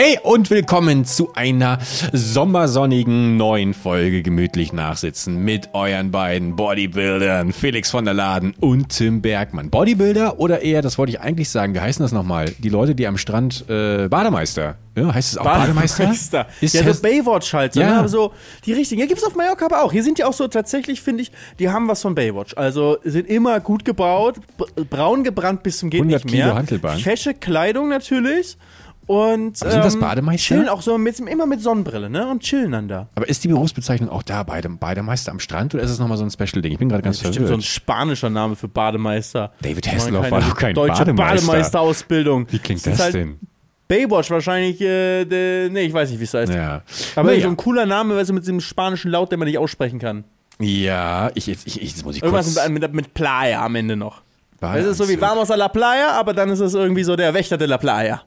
Hey und willkommen zu einer sommersonnigen neuen Folge Gemütlich Nachsitzen mit euren beiden Bodybuildern Felix von der Laden und Tim Bergmann. Bodybuilder oder eher, das wollte ich eigentlich sagen, wie heißen das nochmal? Die Leute, die am Strand äh, Bademeister. Ja, heißt es auch Bademeister? Bademeister. Ist ja, so Baywatch halt. Ja. ne? So die richtigen. Ja, gibt's auf Mallorca aber auch. Hier sind die auch so tatsächlich, finde ich, die haben was von Baywatch. Also sind immer gut gebaut, braun gebrannt bis zum geht 100 nicht mehr. Kilo Hantelbank. Fesche Kleidung natürlich. Und Aber sind das ähm, Bademeister? chillen auch so mit, immer mit Sonnenbrille, ne? Und chillen dann da. Aber ist die Berufsbezeichnung auch da Badem Bademeister am Strand oder ist es nochmal so ein Special-Ding? Ich bin gerade ganz Bestimmt so ein verwirrt. spanischer Name für Bademeister. David Hasselhoff war doch kein deutsche Bademeister. Bademeisterausbildung. Wie klingt Das das halt denn? Baywatch wahrscheinlich, äh, de, nee, ich weiß nicht, wie es heißt. Ja. Aber Naja. so ein cooler Name, weißt du, mit diesem spanischen Laut, den man nicht aussprechen kann. Ja, ich, ich, ich, jetzt muss ich Irgendwas kurz... mit, mit, mit Playa am Ende noch. Das ist so wie Vamos a la Playa, aber dann ist es irgendwie so der Wächter de la Playa.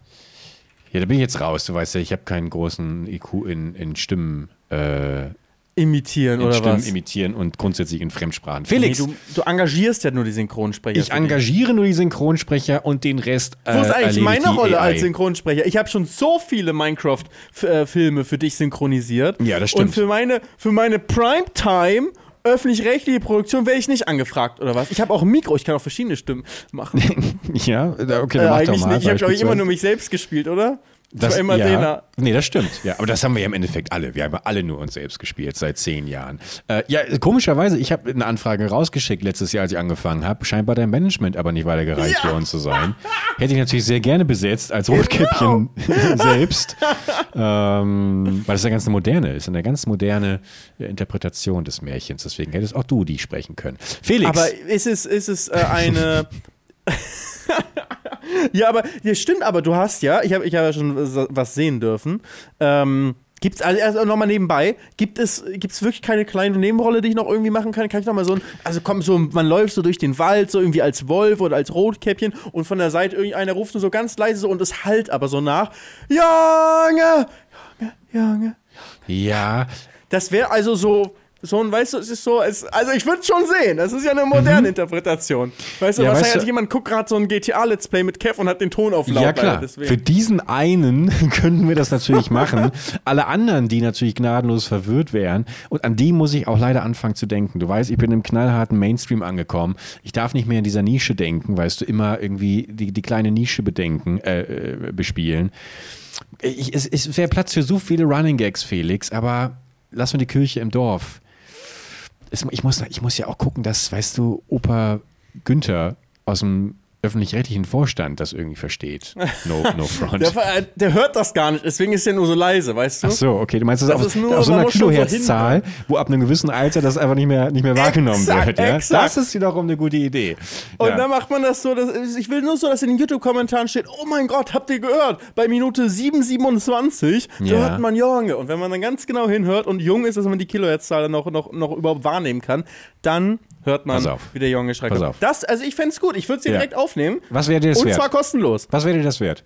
Ja, da bin ich jetzt raus. Du weißt ja, ich habe keinen großen IQ in, in Stimmen, äh, in Imitieren oder Stimmen was? imitieren und grundsätzlich in Fremdsprachen. Nee, Felix, du, du engagierst ja nur die Synchronsprecher. ich engagiere nur die Synchronsprecher und den Rest äh, Wo ist eigentlich meine Rolle AI. als Synchronsprecher? Ich habe schon so viele Minecraft-Filme für dich synchronisiert. Ja, das stimmt. Und für meine, für meine Primetime öffentlich-rechtliche Produktion werde ich nicht angefragt oder was? Ich habe auch ein Mikro, ich kann auch verschiedene Stimmen machen. Ja, okay, Äh, dann mach doch eigentlich mal. nicht. Ich habe, glaube ich, immer nur mich selbst gespielt, oder? Das, war immer ja, der. Nee, das stimmt. Ja, aber das haben wir ja im Endeffekt alle. Wir haben ja alle nur uns selbst gespielt seit zehn Jahren. Äh, ja, komischerweise, ich habe eine Anfrage rausgeschickt letztes Jahr, als ich angefangen habe. Scheinbar dein Management aber nicht weitergereicht Ja. für uns zu sein. Hätte ich natürlich sehr gerne besetzt als Rotkäppchen selbst. ähm, weil das ist eine ganz moderne, ist eine ganz moderne Interpretation des Märchens. Deswegen hättest auch du die sprechen können. Felix. Aber ist es, ist es äh, eine. ja, aber ja, stimmt, aber du hast ja, ich habe ich hab ja schon was- sehen dürfen. Ähm, Gibt's, also erst nochmal nebenbei, gibt es, gibt's wirklich keine kleine Nebenrolle, die ich noch irgendwie machen kann? Kann ich noch mal so ein, also komm, so, man läuft so durch den Wald, so irgendwie als Wolf oder als Rotkäppchen und von der Seite irgendeiner ruft nur so ganz leise so und es halt aber so nach. Junge! Junge, Junge. ja, Das wäre also so, so ein, weißt du, es ist so, es, also ich würde schon sehen, das ist ja eine moderne Interpretation. Weißt du, Mhm. Ja, wahrscheinlich weißt du- hat jemand guckt gerade so ein GTA-Let's Play mit Kev und hat den Ton auf laut. Ja, klar. Alter, deswegen. Für diesen einen könnten wir das natürlich machen. Alle anderen, die natürlich gnadenlos verwirrt wären, und an die muss ich auch leider anfangen zu denken. Du weißt, ich bin im knallharten Mainstream angekommen. Ich darf nicht mehr in dieser Nische denken, weißt du, immer irgendwie die, die kleine Nische bedenken, äh, äh, bespielen. Ich, es es wäre Platz für so viele Running Gags, Felix, aber lass mal die Kirche im Dorf. Ich, muss, ich muss ja auch gucken, dass, weißt du, Opa Günther aus dem öffentlich-rechtlichen Vorstand das irgendwie versteht. No, no front. Der, ver- der hört das gar nicht, deswegen ist er nur so leise, weißt du? Ach so, okay. Du meinst das, Das auf, ist nur- auf so einer Kilohertzzahl, wo ab einem gewissen Alter das einfach nicht mehr, nicht mehr wahrgenommen Exakt, wird. Ja? exakt. Das ist wiederum eine gute Idee. Und ja. dann macht man das so, dass, ich will nur so, dass in den YouTube-Kommentaren steht, oh mein Gott, habt ihr gehört? Bei Minute 7,27, da Ja. hört man Junge. Und wenn man dann ganz genau hinhört und jung ist, dass man die Kilohertzzahl dann noch, noch, noch überhaupt wahrnehmen kann, dann hört man, wie der Junge schreit. Pass auf. Das, also ich fände es gut, ich würde es dir Ja. direkt aufnehmen. Was wäre dir das Und wert? zwar kostenlos. Was wäre dir das wert?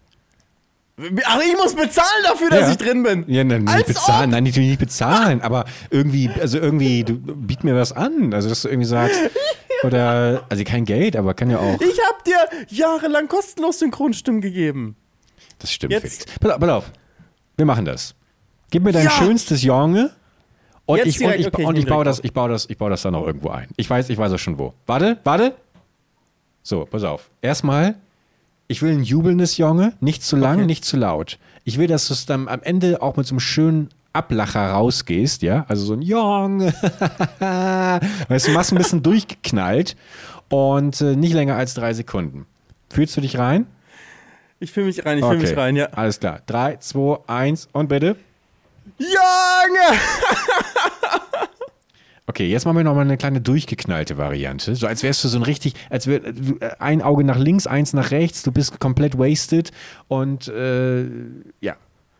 Ach, ich muss bezahlen dafür, dass Ja. ich drin bin. Ja, nein, Als nicht bezahlen, nein, natürlich nicht bezahlen, aber irgendwie, also irgendwie, du biet mir was an. Also, dass du irgendwie sagst, oder, also kein Geld, aber kann ja auch. Ich habe dir jahrelang kostenlos Synchronstimmen gegeben. Das stimmt, Jetzt- Felix. Pass auf, pass auf. Wir machen das. Gib mir dein Ja. schönstes Junge. Und Jetzt ich, und direkt, ich, okay, und ich baue das, ich baue das, ich baue das dann noch irgendwo ein. Ich weiß, ich weiß auch schon wo. Warte, warte. So, pass auf. Erstmal, ich will ein jubelndes Junge, nicht zu lang, Okay. nicht zu laut. Ich will, dass du es dann am Ende auch mit so einem schönen Ablacher rausgehst, ja? Also so ein Junge. weißt du, machst ein bisschen durchgeknallt und äh, nicht länger als drei Sekunden. Fühlst du dich rein? Ich fühle mich rein, ich fühle mich rein, ja. Alles klar. Drei, zwei, eins und bitte. Junge! Okay, jetzt machen wir nochmal eine kleine durchgeknallte Variante. So als wärst du so ein richtig, als wär du, äh, ein Auge nach links, eins nach rechts, du bist komplett wasted und äh, ja,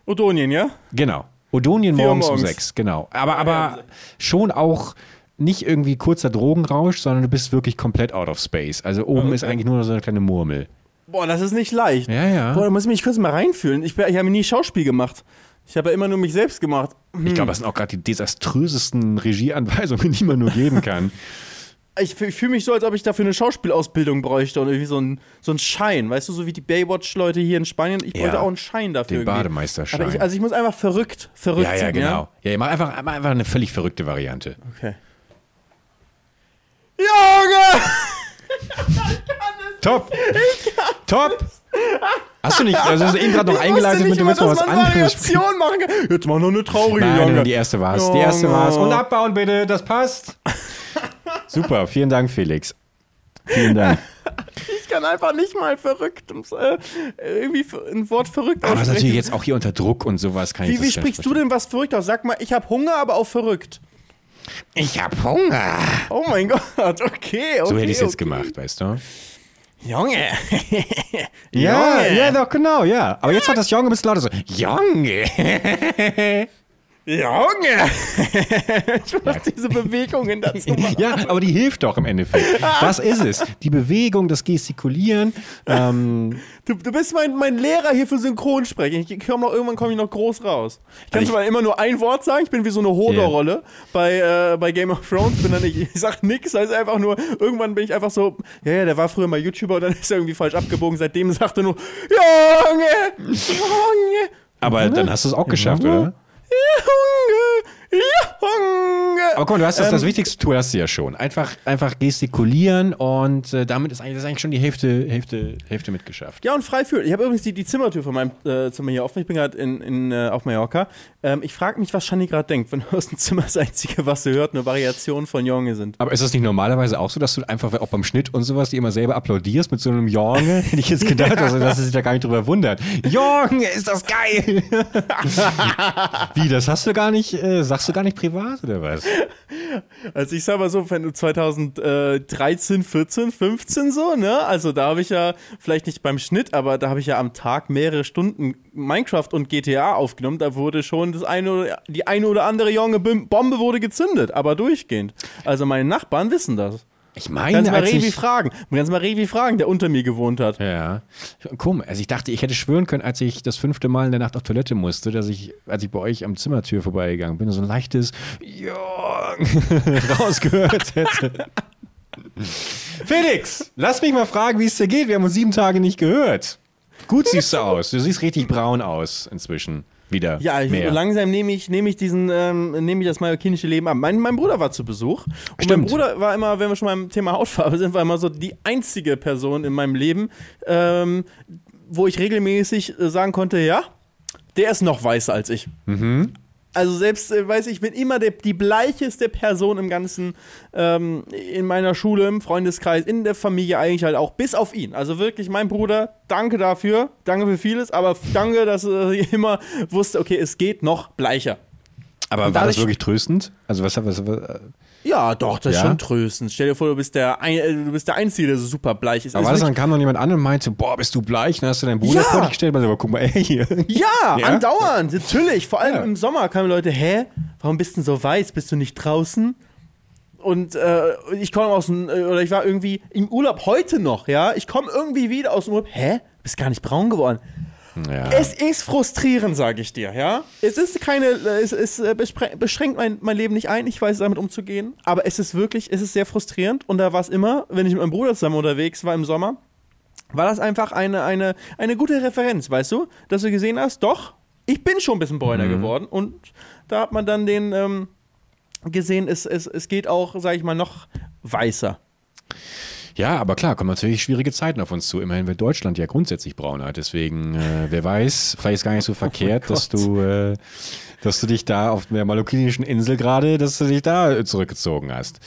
Odonien, ja? genau. Odonien Uhr morgens um morgens. sechs, genau. Aber, ja, aber schon auch nicht irgendwie kurzer Drogenrausch, sondern du bist wirklich komplett out of space. Also oben ist Okay. eigentlich nur so eine kleine Murmel. Boah, das ist nicht leicht. Ja, ja. Boah, da muss ich mich kurz mal reinfühlen. Ich, ich habe nie Schauspiel gemacht. Ich habe ja immer nur mich selbst gemacht. Ich glaube, das sind auch gerade die desaströsesten Regieanweisungen, die man nur geben kann. ich, ich fühle mich so, als ob ich dafür eine Schauspielausbildung bräuchte und irgendwie so ein, so ein Schein, weißt du, so wie die Baywatch-Leute hier in Spanien. Ich Ja. wollte auch einen Schein dafür. Den. Bademeisterschein. Ich, also ich muss einfach verrückt, verrückt ja, ja, sein, genau. Ja, mach einfach, mach einfach eine völlig verrückte Variante. Okay. Junge! Top! Top! Hast du nicht, also hast du eben gerade noch Ich eingeleitet wusste mit, du willst mal, was anderes. Variation machen kann. Jetzt mach noch eine traurige Nein, Junge. nein, die erste war es. Die erste Junge. war es. Und abbauen bitte, das passt. Super, vielen Dank, Felix. Vielen Dank. Ich kann einfach nicht mal verrückt äh, irgendwie ein Wort verrückt Aber das ist aussprechen. natürlich jetzt auch hier unter Druck und sowas kann ich Wie, das wie schlecht sprichst du denn was verrückt aus? Sag mal, ich habe Hunger, aber auch verrückt. Ich hab Hunger. Oh mein Gott, okay, okay. So hätte ich es jetzt okay. gemacht, weißt du? Junge. Ja, Junge. ja, doch, genau, ja. Aber jetzt hat das Junge ein bisschen lauter so. Junge. Junge. ich muss diese Bewegungen dazu machen. Ja, aber die hilft doch im Endeffekt. Das ist es. Die Bewegung, das Gestikulieren. Ähm, Du, du bist mein, mein Lehrer hier für Synchronsprechen. Ich komm noch, irgendwann komme ich noch groß raus. Ich kann Also zwar immer nur ein Wort sagen, ich bin wie so eine Hodor-Rolle bei, äh, bei Game of Thrones. Bin dann nicht, ich sag nix, heißt einfach nur, irgendwann bin ich einfach so, ja, ja, der war früher mal YouTuber und dann ist er irgendwie falsch abgebogen. Seitdem sagt er nur, Junge, Junge, aber dann hast du es auch geschafft, oder? Junge, Junge. Aber mal, du hast das, Ähm, das wichtigste Tool hast du ja schon. Einfach, einfach gestikulieren und äh, damit ist eigentlich, ist eigentlich schon die Hälfte, Hälfte, Hälfte mitgeschafft. Ja, und frei fühlen. Ich habe übrigens die, die Zimmertür von meinem äh, Zimmer hier offen. Ich bin gerade in, in, äh, auf Mallorca. Ähm, ich frage mich, was Shani gerade denkt, wenn aus dem Zimmer das Einzige, was sie hört, eine Variation von Junge sind. Aber ist das nicht normalerweise auch so, dass du einfach auch beim Schnitt und sowas die immer selber applaudierst mit so einem Junge? Hätte ich jetzt gedacht, also, dass sie sich da gar nicht drüber wundert. Junge, ist das geil! Wie, das hast du gar nicht, äh, sagst du gar nicht privat oder was? Also ich sag mal so, wenn du 2013, 14, 15 so, ne? Also da habe ich ja, vielleicht nicht beim Schnitt, aber da habe ich ja am Tag mehrere Stunden Minecraft und GTA aufgenommen. Da wurde schon das eine oder, die eine oder andere junge Bombe wurde gezündet, aber durchgehend. Also meine Nachbarn wissen das. Ich meine, Kannst mal Revi ich, fragen. Kannst mal Revi fragen, der unter mir gewohnt hat. Ja. Komisch. Also ich dachte, ich hätte schwören können, als ich das fünfte Mal in der Nacht auf Toilette musste, dass ich, als ich bei euch am Zimmertür vorbeigegangen bin, so ein leichtes Jung rausgehört hätte. Felix, lass mich mal fragen, wie es dir geht. Wir haben uns sieben Tage nicht gehört. Gut siehst du aus. Du siehst richtig braun aus inzwischen. Wieder. Ja, ich, langsam nehme ich, nehme ich diesen, ähm, nehme ich das mallorquinische Leben ab. Mein, mein Bruder war zu Besuch. Und mein Stimmt. Bruder war immer, wenn wir schon beim Thema Hautfarbe sind, war immer so die einzige Person in meinem Leben, ähm, wo ich regelmäßig äh, sagen konnte, ja, der ist noch weißer als ich. Also selbst, äh, weiß ich, bin immer der, die bleicheste Person im ganzen, ähm, in meiner Schule, im Freundeskreis, in der Familie eigentlich halt auch, bis auf ihn. Also wirklich, mein Bruder, danke dafür, danke für vieles, aber danke, dass er immer wusste, okay, es geht noch bleicher. Aber war das wirklich tröstend? Also was, was, was Ja, doch, das ist Ja? schon tröstend. Stell dir vor, du bist der, ein, äh, du bist der Einzige, der so super bleich ist. aber Ist war das, dann kam noch jemand an und meinte, boah, bist du bleich? Dann hast du deinen Bruder Ja. vor dich gestellt, aber guck mal, ey, hier. Ja, Ja? andauernd, natürlich. Vor allem Ja. im Sommer kamen Leute, hä, warum bist du denn so weiß? Bist du nicht draußen? Und äh, ich komme aus dem, äh, oder ich war irgendwie im Urlaub heute noch, ja. Ich komme irgendwie wieder aus dem Urlaub, hä? Bist gar nicht braun geworden. Ja. Es ist frustrierend, sage ich dir, ja. Es ist keine, es, es äh, bespre- beschränkt mein, mein Leben nicht ein, ich weiß damit umzugehen, aber es ist wirklich, es ist sehr frustrierend und da war es immer, wenn ich mit meinem Bruder zusammen unterwegs war im Sommer, war das einfach eine, eine, eine gute Referenz, weißt du, dass du gesehen hast, doch, ich bin schon ein bisschen bräuner geworden und da hat man dann den ähm, gesehen, es, es, es geht auch, sage ich mal, noch weißer. Ja, aber klar, kommen natürlich schwierige Zeiten auf uns zu. Immerhin wird Deutschland ja grundsätzlich brauner. Deswegen, äh, wer weiß, vielleicht ist gar nicht so verkehrt, dass du, äh, dass du dich da auf der malokinischen Insel gerade, dass du dich da zurückgezogen hast.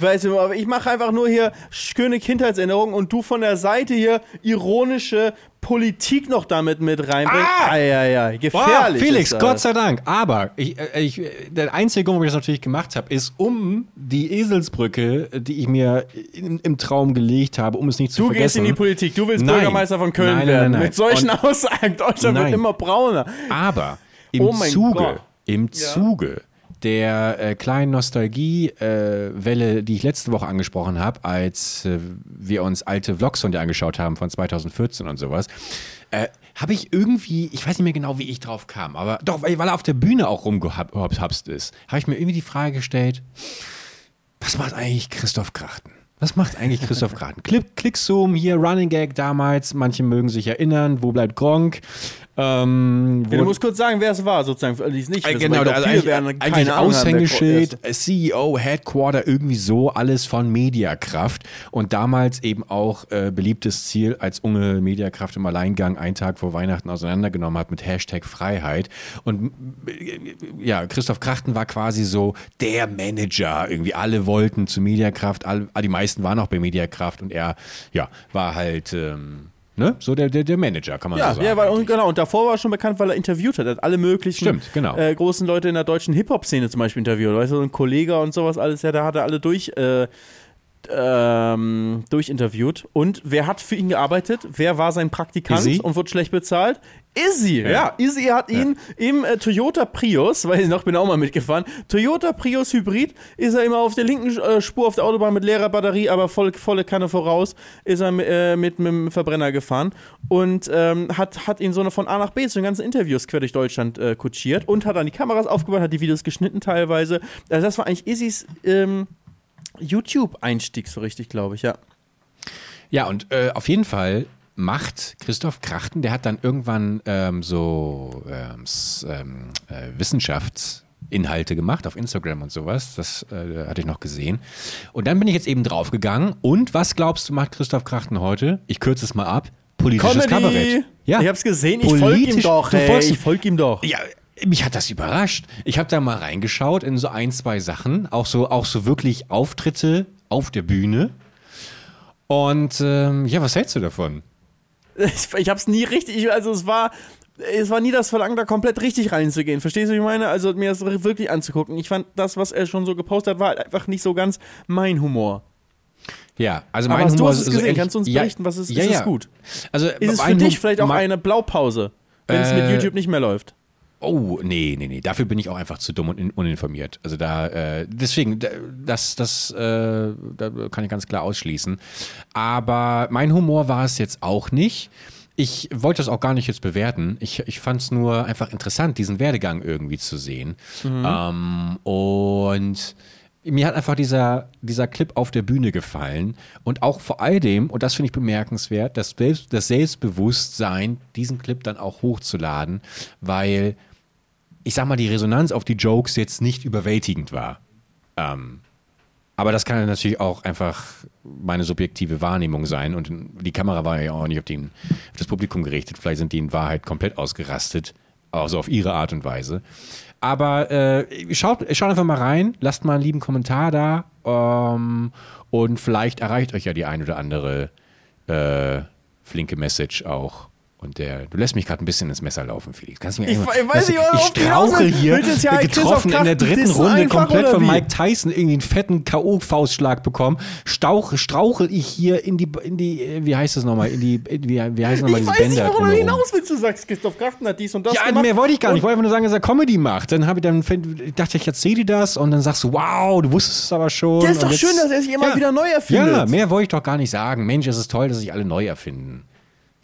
Weißt du, aber ich mache einfach nur hier schöne Kindheitserinnerungen und du von der Seite hier ironische Politik noch damit mit reinbringst. Ah! Eieiei, Wow, gefährlich. Felix, ist das. Gott sei Dank. Aber ich, äh, ich, der einzige Grund, warum ich das natürlich gemacht habe, ist, um die Eselsbrücke, die ich mir in, im Traum gelegt habe, um es nicht zu Du vergessen. gehst in die Politik, du willst Nein. Bürgermeister von Köln Nein, nein, werden. Mit solchen Und- Aussagen, Deutschland wird immer brauner. Aber im Oh Zuge, Gott. im Zuge der äh, kleinen Nostalgie-Welle, äh, die ich letzte Woche angesprochen habe, als äh, wir uns alte Vlogs von dir angeschaut haben von 2014 und sowas, äh, habe ich irgendwie, ich weiß nicht mehr genau, wie ich drauf kam, aber doch, weil, weil er auf der Bühne auch rumgehapst ist, habe ich mir irgendwie die Frage gestellt, was macht eigentlich Christoph Krachten? Was macht eigentlich Christoph Krachten? Click, Clickzoom, hier Running Gag damals, manche mögen sich erinnern, wo bleibt Gronk? Ähm, Ja, du musst kurz sagen, wer es war, sozusagen, die es nicht äh, genau, also glaub, viele eigentlich, werden eigentlich Aushängeschild, CEO, Headquarter, irgendwie so, alles von Mediakraft. Und damals eben auch äh, beliebtes Ziel, als Unge Mediakraft im Alleingang einen Tag vor Weihnachten auseinandergenommen hat mit Hashtag Freiheit. Und äh, ja, Christoph Krachten war quasi so der Manager, irgendwie alle wollten zu Mediakraft, alle, die meisten waren auch bei Mediakraft. Und er, ja, war halt ähm, Ne? So der, der, der Manager, kann man Ja, so sagen. ja weil, und, genau. Und davor war er schon bekannt, weil er interviewt hat. Er hat alle möglichen Stimmt, genau. äh, großen Leute in der deutschen Hip-Hop-Szene zum Beispiel interviewt. Weißt du, so ein Kollege und sowas alles, ja, da hat er alle durch. Äh, ähm, durchinterviewt. Und wer hat für ihn gearbeitet? Wer war sein Praktikant Izzy? und wird schlecht bezahlt? Izzy, ja. Ja. Izzy hat ihn im äh, Toyota Prius, weiß ich noch, bin auch mal mitgefahren. Toyota Prius Hybrid ist er immer auf der linken äh, Spur auf der Autobahn mit leerer Batterie, aber voll, volle Kanne voraus, ist er äh, mit, mit dem Verbrenner gefahren und ähm, hat, hat ihn so eine von A nach B zu den ganzen Interviews quer durch Deutschland äh, kutschiert und hat dann die Kameras aufgebaut, hat die Videos geschnitten teilweise. Also das war eigentlich Izzys ähm, YouTube-Einstieg so richtig, glaube ich, ja. Ja, und äh, auf jeden Fall macht Christoph Krachten, der hat dann irgendwann ähm, so ähm, ähm, äh, Wissenschaftsinhalte gemacht auf Instagram und sowas. Das äh, hatte ich noch gesehen. Und dann bin ich jetzt eben draufgegangen. Und was glaubst du, macht Christoph Krachten heute? Ich kürze es mal ab. Politisches Kabarett. Ja. Ich hab's gesehen, ich folge ihm doch. du folgst- ich folge ihm doch. Ja, mich hat das überrascht. Ich habe da mal reingeschaut in so ein, zwei Sachen, auch so, auch so wirklich Auftritte auf der Bühne. Und ähm, ja, was hältst du davon? Ich, ich hab's nie richtig, also es war, es war nie das Verlangen, da komplett richtig reinzugehen. Verstehst du, wie ich meine? Also mir das wirklich anzugucken. Ich fand das, was er schon so gepostet hat, war halt einfach nicht so ganz mein Humor. Ja, also Aber mein du Humor hast es gesehen? ehrlich- Kannst du uns ja, berichten, was ist, ja, ist ja. es gut? Also Ist es für dich vielleicht auch eine Blaupause, wenn es mit Äh, YouTube nicht mehr läuft? Oh, nee, nee, nee. Dafür bin ich auch einfach zu dumm und in- uninformiert. Also da, äh, deswegen, da- das, das äh, da kann ich ganz klar ausschließen. Aber mein Humor war es jetzt auch nicht. Ich wollte das auch gar nicht jetzt bewerten. Ich, ich fand es nur einfach interessant, diesen Werdegang irgendwie zu sehen. Ähm, und mir hat einfach dieser, dieser Clip auf der Bühne gefallen. Und auch vor all dem, und das finde ich bemerkenswert, das, Selbst, das Selbstbewusstsein, diesen Clip dann auch hochzuladen, weil ich sag mal, die Resonanz auf die Jokes jetzt nicht überwältigend war. Ähm, aber das kann natürlich auch einfach meine subjektive Wahrnehmung sein. Und die Kamera war ja auch nicht auf, den, auf das Publikum gerichtet. Vielleicht sind die in Wahrheit komplett ausgerastet. Also auf ihre Art und Weise. Aber äh, schaut, schaut einfach mal rein, lasst mal einen lieben Kommentar da. Ähm, und vielleicht erreicht euch ja die ein oder andere äh, flinke Message auch. Und der, du lässt mich gerade ein bisschen ins Messer laufen, Felix. Kannst du mir Ich irgendwann- we- weiß nicht, ich willst. hier, Willst du jetzt ja getroffen in der dritten dissen Runde komplett von? Mike Tyson irgendwie einen fetten K.O.-Faustschlag bekommen. Stauch, strauchel ich hier in die, in die, äh, wie heißt das nochmal, in die, in, wie, wie heißt nochmal Ich diese weiß nicht, Bänder worauf du hinaus willst. Du sagst, Christoph Krachten hat dies und das Ja, gemacht. mehr wollte ich gar nicht. Ich wollte einfach nur sagen, dass er Comedy macht. Dann habe ich dann ich dachte ich, erzähle dir das und dann sagst du, wow, du wusstest es aber schon. Ja, ist doch Und schön, dass er sich immer Ja. wieder neu erfindet. Ja, mehr wollte ich doch gar nicht sagen. Mensch, es ist toll, dass sich alle neu erfinden.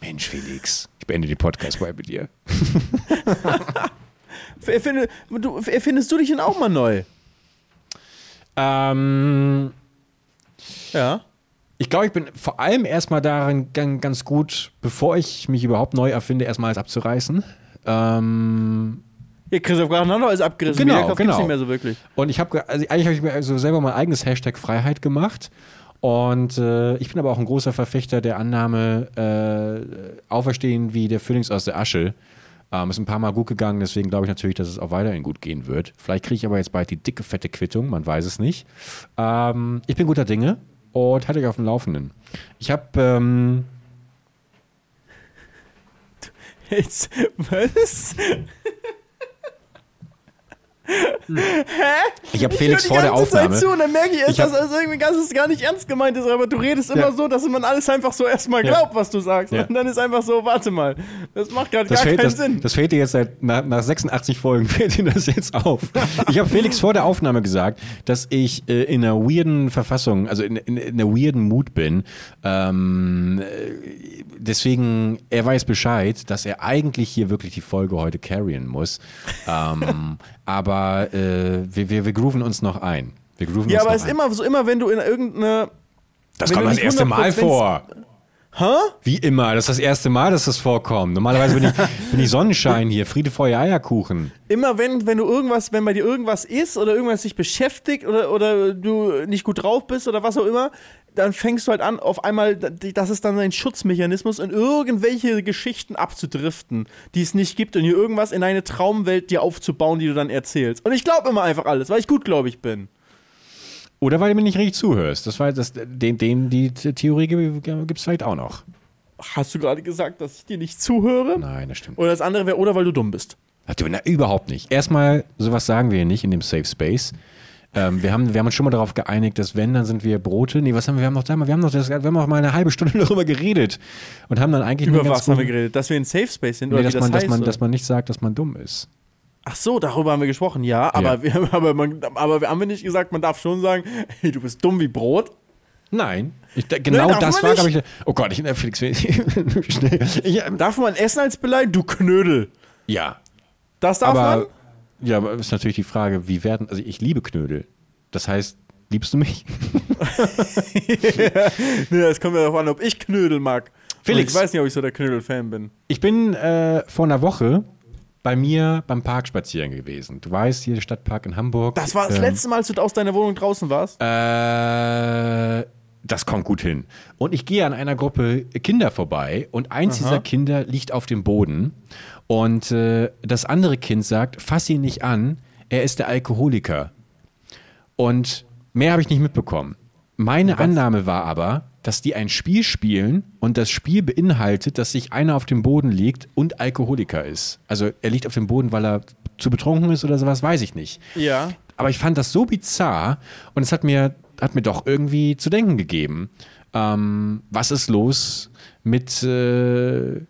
Mensch, Felix, ich beende die Podcast-Folge mit dir. Erfinde, du, erfindest du dich denn auch mal neu? Ähm, Ja. ich glaube, ich bin vor allem erstmal darin gan- ganz gut, bevor ich mich überhaupt neu erfinde, erstmal alles abzureißen. Ähm, Ja, Christoph Krachten hat alles abgerissen. Genau, Wiederkauf genau. nicht mehr so wirklich. Und ich habe, also eigentlich habe ich mir also selber mein eigenes Hashtag Freiheit gemacht. Und äh, ich bin aber auch ein großer Verfechter der Annahme, äh, auferstehen wie der Phönix aus der Asche. Ähm, ist ein paar Mal gut gegangen, deswegen glaube ich natürlich, dass es auch weiterhin gut gehen wird. Vielleicht kriege ich aber jetzt bald die dicke, fette Quittung, man weiß es nicht. Ähm, ich bin guter Dinge und halte euch auf dem Laufenden. Ich habe, ähm, Jetzt, was? Ich habe Ich Felix höre vor der ganze Zeit Aufnahme. zu und dann merke ich erst, Ich dass das irgendwie ganz, gar nicht ernst gemeint ist, aber du redest immer Ja. so, dass man alles einfach so erstmal Ja. glaubt, was du sagst. Ja. Und dann ist einfach so, warte mal, das macht gerade gar fällt, keinen das, Sinn. das fällt dir jetzt seit nach, nach 86 Folgen fällt dir das jetzt auf. Ich habe Felix vor der Aufnahme gesagt, dass ich äh, in einer weirden Verfassung, also in, in, in einer weirden Mut bin. Ähm, äh, deswegen, er weiß Bescheid, dass er eigentlich hier wirklich die Folge heute carryen muss. ähm, aber äh, wir, wir, wir grooven uns noch ein. Wir grooven Ja, uns aber es ist ein. immer so, immer wenn du in irgendeine. Das kommt das erste Mal 100% vor. Hä? Wie immer, das ist das erste Mal, dass das vorkommt. Normalerweise bin ich, bin ich Sonnenschein hier, Friede, Feuer, Eierkuchen. Immer wenn, wenn du irgendwas, wenn bei dir irgendwas ist oder irgendwas dich beschäftigt oder, oder du nicht gut drauf bist oder was auch immer, dann fängst du halt an, auf einmal, das ist dann ein Schutzmechanismus, in irgendwelche Geschichten abzudriften, die es nicht gibt und hier irgendwas in eine Traumwelt dir aufzubauen, die du dann erzählst. Und ich glaube immer einfach alles, weil ich gut, glaube ich, bin. Oder weil du mir nicht richtig zuhörst. Das war das, den, den, die Theorie gibt es vielleicht auch noch. Hast du gerade gesagt, dass ich dir nicht zuhöre? Nein, das stimmt. Oder das andere wäre, oder weil du dumm bist. Na, überhaupt nicht. Erstmal, sowas sagen wir hier nicht in dem Safe Space. Ähm, wir, haben, wir haben uns schon mal darauf geeinigt, dass wenn, dann sind wir Brote. Nee, was haben wir? Wir haben noch, wir haben noch, das, wir haben noch mal eine halbe Stunde darüber geredet und haben dann eigentlich Über was haben wir geredet? Dass wir in Safe Space sind? Nee, oder dass, wie das man, dass, man, dass man nicht sagt, dass man dumm ist. Ach so, darüber haben wir gesprochen, ja. Aber, Ja. Wir, aber, man, aber haben wir nicht gesagt, man darf schon sagen, hey, du bist dumm wie Brot. Nein. Ich, genau darf das man war, glaube ich. Oh Gott, ich, äh, Felix. Ich, Darf man essen als Beleidigung? Du Knödel. ja, Das darf aber, man? Ja, aber ist natürlich die Frage, wie werden, also ich liebe Knödel. Das heißt, liebst du mich? Nee, es kommt ja darauf an, ob ich Knödel mag. Felix. Und Ich weiß nicht, ob ich so der Knödel-Fan bin. Ich bin äh, vor einer Woche bei mir beim Park spazieren gewesen. Du weißt, hier der Stadtpark in Hamburg. Das war das ähm, letzte Mal, als du aus deiner Wohnung draußen warst? Äh, das kommt gut hin. Und ich gehe an einer Gruppe Kinder vorbei und eins dieser Kinder liegt auf dem Boden und äh, das andere Kind sagt, fass ihn nicht an, er ist der Alkoholiker. Und mehr habe ich nicht mitbekommen. Meine Annahme war aber, dass die ein Spiel spielen und das Spiel beinhaltet, dass sich einer auf dem Boden liegt und Alkoholiker ist. Also er liegt auf dem Boden, weil er zu betrunken ist oder sowas, weiß ich nicht. Ja. Aber ich fand das so bizarr und es hat mir, hat mir doch irgendwie zu denken gegeben. Ähm, was ist los mit äh,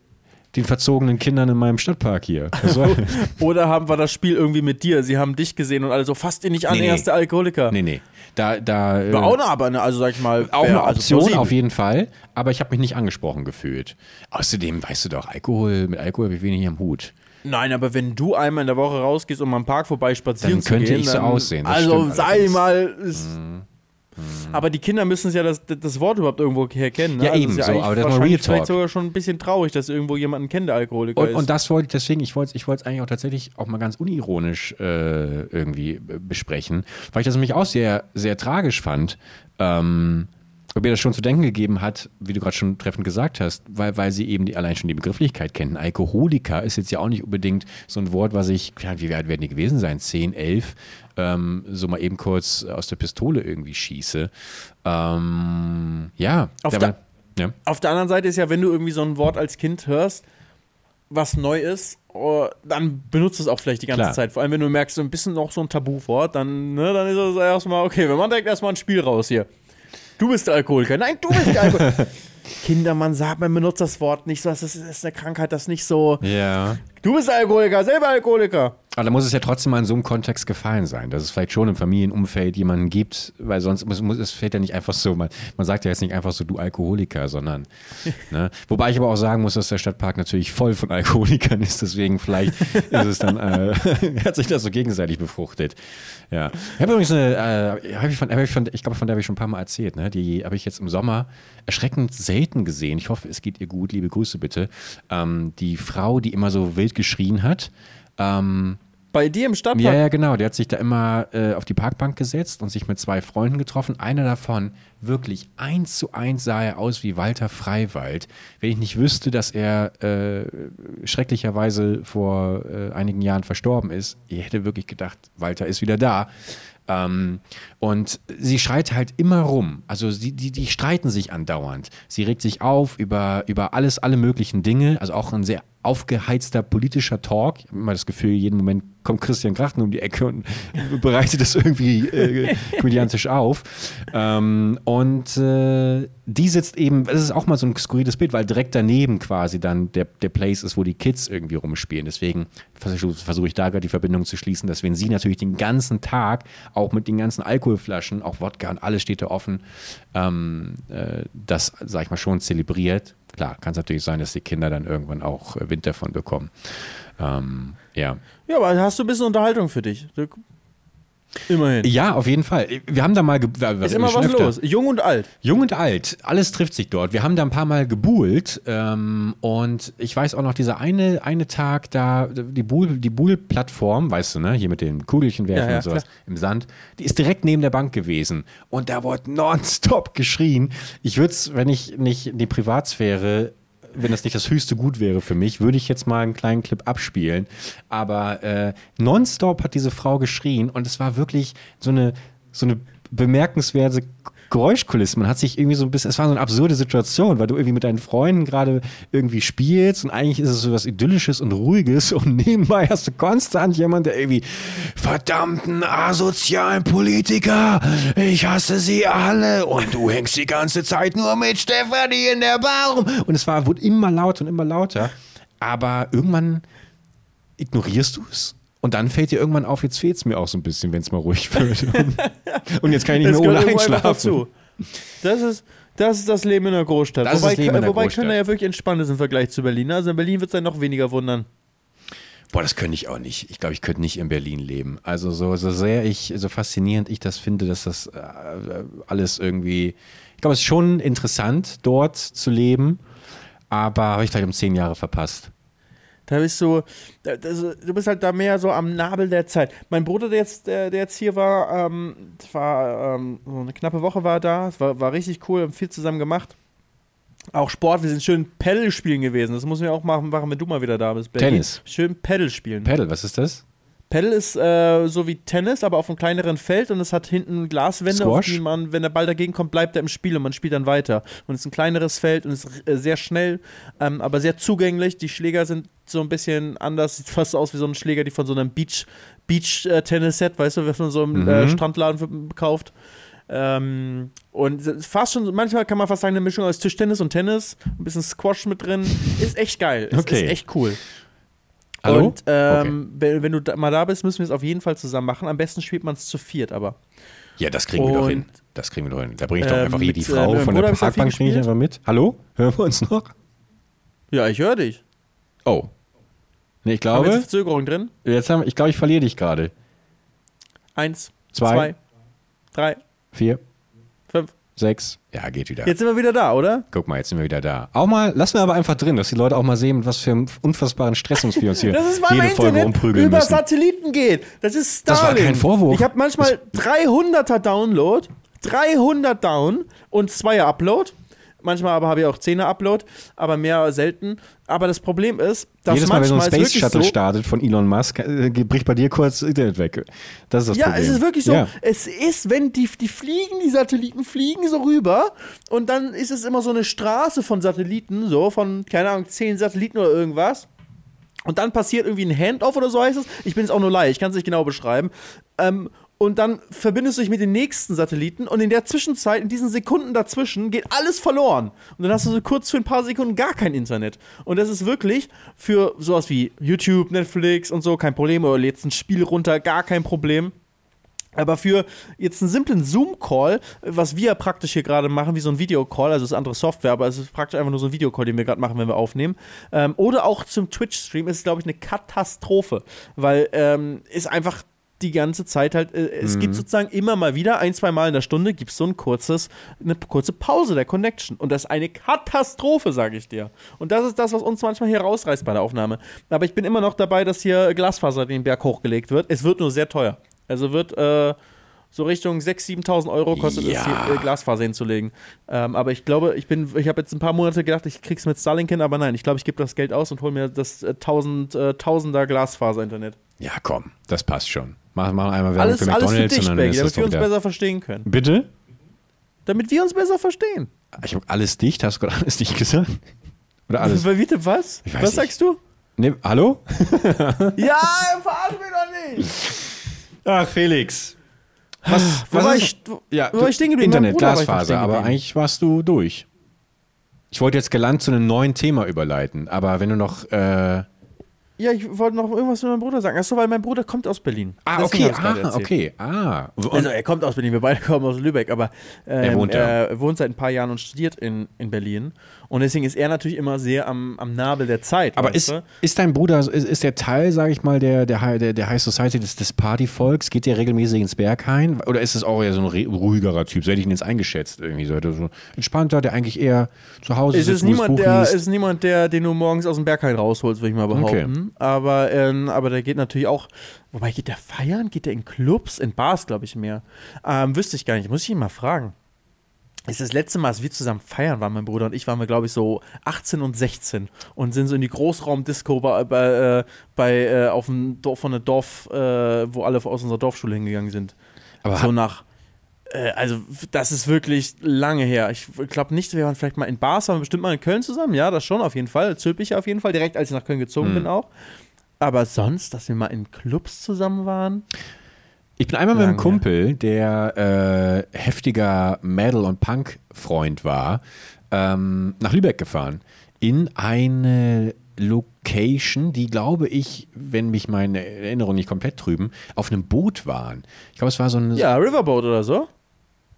den verzogenen Kindern in meinem Stadtpark hier? Soll- Oder haben wir das Spiel irgendwie mit dir? Sie haben dich gesehen und alle so, fass ihn nicht an, Nee, er nee. ist der Alkoholiker. nee, nee. Da, da, äh, War auch eine, aber eine, also sag ich mal, auch eine also Option plausibel. auf jeden Fall, aber ich habe mich nicht angesprochen gefühlt. Außerdem, weißt du doch, Alkohol, mit Alkohol habe ich wenig am Hut. Nein, aber wenn du einmal in der Woche rausgehst, um am Park vorbei spazieren Dann zu könnte gehen, ich so dann, aussehen, Also stimmt sei allerdings. mal. Ist, Aber die Kinder müssen ja das, das Wort überhaupt irgendwo herkennen. Ne? Ja, also eben ja so, aber das wahrscheinlich Real Talk. vielleicht sogar schon ein bisschen traurig, dass irgendwo jemanden kennt, der Alkoholiker Und, ist. und das wollte ich deswegen, ich wollte es ich eigentlich auch tatsächlich auch mal ganz unironisch äh, irgendwie besprechen, weil ich das nämlich auch sehr, sehr tragisch fand. Ähm, ob mir das schon zu denken gegeben hat, wie du gerade schon treffend gesagt hast, weil, weil sie eben die, allein schon die Begrifflichkeit kennen. Alkoholiker ist jetzt ja auch nicht unbedingt so ein Wort, was ich, ja, wie weit werden die gewesen sein? 10, 11, ähm, so mal eben kurz aus der Pistole irgendwie schieße. Ähm, ja, Auf der- war- ja. Auf der anderen Seite ist ja, wenn du irgendwie so ein Wort als Kind hörst, was neu ist, oh, dann benutzt es auch vielleicht die ganze Klar. Zeit. Vor allem, wenn du merkst, so ein bisschen noch so ein Tabuwort, dann, ne, dann ist es erstmal, okay, wir machen direkt erstmal ein Spiel raus hier. Du bist der Alkoholiker. Nein, du bist der Alkoholiker. Kinder, man sagt, man benutzt das Wort nicht so. Das ist, ist eine Krankheit, das nicht so. ja. Du bist Alkoholiker, selber Alkoholiker. Aber da muss es ja trotzdem mal in so einem Kontext gefallen sein, dass es vielleicht schon im Familienumfeld jemanden gibt, weil sonst muss, muss es fällt ja nicht einfach so, man, man sagt ja jetzt nicht einfach so, du Alkoholiker, sondern, ne? Wobei ich aber auch sagen muss, dass der Stadtpark natürlich voll von Alkoholikern ist, deswegen vielleicht ist es dann, äh, hat sich das so gegenseitig befruchtet. Ja. Ich habe übrigens eine, äh, hab ich, von, hab ich, von, ich glaube, von der habe ich schon ein paar Mal erzählt, ne? Die habe ich jetzt im Sommer erschreckend selten gesehen. Ich hoffe, es geht ihr gut, liebe Grüße bitte. Ähm, die Frau, die immer so wild geschrien hat, ähm, Bei dir im Stadtpark? ja, ja, genau. Der hat sich da immer äh, auf die Parkbank gesetzt und sich mit zwei Freunden getroffen. Einer davon, wirklich eins zu eins sah er aus wie Walter Freiwald. Wenn ich nicht wüsste, dass er äh, schrecklicherweise vor äh, einigen Jahren verstorben ist, ich hätte wirklich gedacht, Walter ist wieder da. Ähm, und sie schreit halt immer rum. Also sie, die, die streiten sich andauernd. Sie regt sich auf über, über alles, alle möglichen Dinge. Also auch ein sehr aufgeheizter politischer Talk. Ich habe immer das Gefühl, jeden Moment kommt Christian Krachten um die Ecke und bereitet das irgendwie äh, komödiantisch auf. Ähm, und äh, die sitzt eben, das ist auch mal so ein skurriles Bild, weil direkt daneben quasi dann der, der Place ist, wo die Kids irgendwie rumspielen. Deswegen versuche versuch ich da gerade die Verbindung zu schließen, dass wenn sie natürlich den ganzen Tag auch mit den ganzen Alkoholflaschen, auch Wodka und alles steht da offen, ähm, äh, das, sag ich mal, schon zelebriert. Klar, kann es natürlich sein, dass die Kinder dann irgendwann auch äh, Wind davon bekommen. Ähm, ja. Ja, aber hast du ein bisschen Unterhaltung für dich. Immerhin. Ja, auf jeden Fall. Wir haben da mal. Ge Ist immer was los. Jung und alt. Jung und alt, alles trifft sich dort. Wir haben da ein paar Mal gebuhlt ähm, und ich weiß auch noch, dieser eine, eine Tag da, die Buhl, die Buhl-Plattform, weißt du, ne, hier mit den Kugelchen werfen Ja, ja, und sowas im Sand, die ist direkt neben der Bank gewesen und da wurde nonstop geschrien. Ich würde es, wenn ich nicht die Privatsphäre wenn das nicht das höchste Gut wäre für mich, würde ich jetzt mal einen kleinen Clip abspielen. Aber äh, nonstop hat diese Frau geschrien und es war wirklich so eine, so eine bemerkenswerte Geräuschkulisse. Man hat sich irgendwie so ein bisschen, es war so eine absurde Situation, weil du irgendwie mit deinen Freunden gerade irgendwie spielst und eigentlich ist es so was Idyllisches und Ruhiges und nebenbei hast du konstant jemand, der irgendwie verdammten asozialen Politiker, ich hasse sie alle und du hängst die ganze Zeit nur mit Stefanie in der Bar rum. Und es war, wurde immer lauter und immer lauter. Aber irgendwann ignorierst du es und dann fällt dir irgendwann auf, jetzt fehlt es mir auch so ein bisschen, wenn es mal ruhig wird. Und jetzt kann ich nicht mehr ohne einschlafen. Das ist, das ist das Leben in der Großstadt. Das ist wobei das Leben in der wobei Großstadt. Köln ja wirklich entspannt ist im Vergleich zu Berlin. Also in Berlin wird es dann noch weniger wundern. Boah, das könnte ich auch nicht. Ich glaube, ich könnte nicht in Berlin leben. Also so, so sehr ich, so faszinierend ich das finde, dass das äh, alles irgendwie, ich glaube, es ist schon interessant, dort zu leben, aber habe ich vielleicht um zehn Jahre verpasst. Da bist du, da- das, du bist halt da mehr so am Nabel der Zeit. Mein Bruder, der jetzt, der, der jetzt hier war, ähm, war ähm, so eine knappe Woche war da, es war, war richtig cool, haben viel zusammen gemacht. Auch Sport, wir sind schön Paddle spielen gewesen. Das müssen wir auch machen, machen wenn du mal wieder da bist. Berlin. Tennis. Schön Paddle spielen. Pedal, was ist das? Paddle ist äh, so wie Tennis, aber auf einem kleineren Feld und es hat hinten Glaswände, auf Squash? die man, wenn der Ball dagegen kommt, bleibt er im Spiel und man spielt dann weiter. Und es ist ein kleineres Feld und es ist äh, sehr schnell, ähm, aber sehr zugänglich. Die Schläger sind so ein bisschen anders, sieht fast aus wie so ein Schläger, die von so einem Beach, Beach äh, Tennis Set, weißt du, was man so im äh, Mhm. Strandladen für- kauft. Ähm, und fast schon, manchmal kann man fast sagen, eine Mischung aus Tischtennis und Tennis, ein bisschen Squash mit drin. Ist echt geil. Ist, Okay. ist echt cool. Hallo? Und ähm, wenn, wenn du da, mal da bist, müssen wir es auf jeden Fall zusammen machen. Am besten spielt man es zu viert, aber. Ja, das kriegen wir doch Und- hin. Das kriegen wir doch hin. Da bringe ich doch Ähm, einfach hier die äh, Frau meinem von der Parkbank, bringe ich einfach mit. Hallo? Hören wir uns noch? Ja, ich höre dich. Oh. Nee, ich Haben wir glaube, Verzögerung drin? jetzt haben, ich glaube, ich verliere dich gerade. Eins, Zwei. zwei, drei, Vier, fünf. sechs. Ja, geht wieder. Jetzt sind wir wieder da, oder? Guck mal, jetzt sind wir wieder da. Auch mal, lassen wir aber einfach drin, dass die Leute auch mal sehen, mit was für einem unfassbaren Stress uns wir uns hier Das ist, jede Folge Internet rumprügeln über müssen. Satelliten geht. Das ist Das war Starlink. kein Vorwurf. Ich habe manchmal 300er Download, 300 Down und 2er Upload. Manchmal aber habe ich auch 10er Upload, aber mehr selten. Aber das Problem ist, dass Jedes Mal, wenn so ein manchmal Space Shuttle so, startet von Elon Musk, äh, bricht bei dir kurz das Internet weg. Das ist das Ja, Problem. es ist wirklich so. Ja. Es ist, wenn die, die fliegen, die Satelliten fliegen so rüber und dann ist es immer so eine Straße von Satelliten, so von, keine Ahnung, zehn Satelliten oder irgendwas. Und dann passiert irgendwie ein Handoff oder so heißt es. Ich bin jetzt auch nur leicht, ich kann es nicht genau beschreiben. Ähm, und dann verbindest du dich mit den nächsten Satelliten und in der Zwischenzeit, in diesen Sekunden dazwischen, geht alles verloren. Und dann hast du so kurz für ein paar Sekunden gar kein Internet. Und das ist wirklich für sowas wie YouTube, Netflix und so kein Problem. Oder lädst ein Spiel runter, gar kein Problem. Aber für jetzt einen simplen Zoom-Call, was wir praktisch hier gerade machen, wie so ein Videocall, also es ist andere Software, aber es ist praktisch einfach nur so ein Videocall, den wir gerade machen, wenn wir aufnehmen. Ähm, oder auch zum Twitch-Stream ist es, glaube ich, eine Katastrophe, weil ähm, ist einfach die ganze Zeit halt, äh, es gibt sozusagen immer mal wieder, ein, zwei Mal in der Stunde, gibt es so ein kurzes, eine kurze Pause der Connection. Und das ist eine Katastrophe, sage ich dir. Und das ist das, was uns manchmal hier rausreißt bei der Aufnahme. Aber ich bin immer noch dabei, dass hier Glasfaser den Berg hochgelegt wird. Es wird nur sehr teuer. Also wird äh, so Richtung 6.000, 7.000 Euro kostet es, Ja. hier äh, Glasfaser hinzulegen. Ähm, aber ich glaube, ich bin, ich habe jetzt ein paar Monate gedacht, ich krieg's mit Starlink hin, aber nein, ich glaube, ich gebe das Geld aus und hole mir das äh, 1000, äh, Tausender Glasfaser-Internet. ja, komm, das passt schon. Mach mal einmal Werbung Alles, für alles für McDonalds dich, und dann das damit wir uns wieder. besser verstehen können. Bitte? Damit wir uns besser verstehen. Ich habe alles dicht, hast du gerade alles dicht gesagt? Oder alles? Bitte, was? Was nicht. sagst du? Nee, hallo? ja, verarsch mich doch nicht! Ach, Felix. Was, Wo war ich, Ja, wo war ich stehen geblieben? Internet, Glasfaser, aber eigentlich warst du durch. Ich wollte jetzt galant zu einem neuen Thema überleiten, aber wenn du noch, äh, Ja, ich wollte noch irgendwas mit meinem Bruder sagen. Achso, weil mein Bruder kommt aus Berlin. Ah, Deswegen okay, ich's gerade ah, okay, ah. Und, Also er kommt aus Berlin, wir beide kommen aus Lübeck, aber ähm, Er wohnt da. er wohnt seit ein paar Jahren und studiert in, in Berlin. Und deswegen ist er natürlich immer sehr am, am Nabel der Zeit. aber ist, du? ist dein Bruder, ist, ist der Teil, sage ich mal, der, der, High- der, der High Society des, des Partyvolks? Geht der regelmäßig ins Berghain? Oder ist es auch eher so ein re- ruhigerer Typ? So hätte ich ihn jetzt eingeschätzt irgendwie. So, so entspannter, der eigentlich eher zu Hause Es sitzt, ist ein gutes niemand, der, liest? ist niemand, der, den du morgens aus dem Berghain rausholst, würde ich mal behaupten. Aber, ähm, aber der geht natürlich auch. Wobei, geht der feiern? Geht der in Clubs? In Bars, glaube ich, mehr. Ähm, wüsste ich gar nicht. Muss ich ihn mal fragen. Ist das letzte Mal, als wir zusammen feiern waren, mein Bruder und ich, waren wir, glaube ich, so 18 und 16 und sind so in die Großraumdisco bei, bei, äh, bei äh, auf dem Dorf, von der Dorf, äh, wo alle aus unserer Dorfschule hingegangen sind. Aber so nach. Äh, also, das ist wirklich lange her. Ich glaube nicht, wir waren vielleicht mal in Bars, waren wir bestimmt mal in Köln zusammen. Ja, das schon auf jeden Fall. Zülpich auf jeden Fall, direkt als ich nach Köln gezogen Hm. bin auch. Aber sonst, dass wir mal in Clubs zusammen waren. Ich bin einmal mit einem Lange. Kumpel, der äh, heftiger Metal- und Punk-Freund war, ähm, nach Lübeck gefahren. In eine Location, die, glaube ich, wenn mich meine Erinnerungen nicht komplett trüben, auf einem Boot waren. Ich glaube, es war so ein. Ja, Riverboat oder so.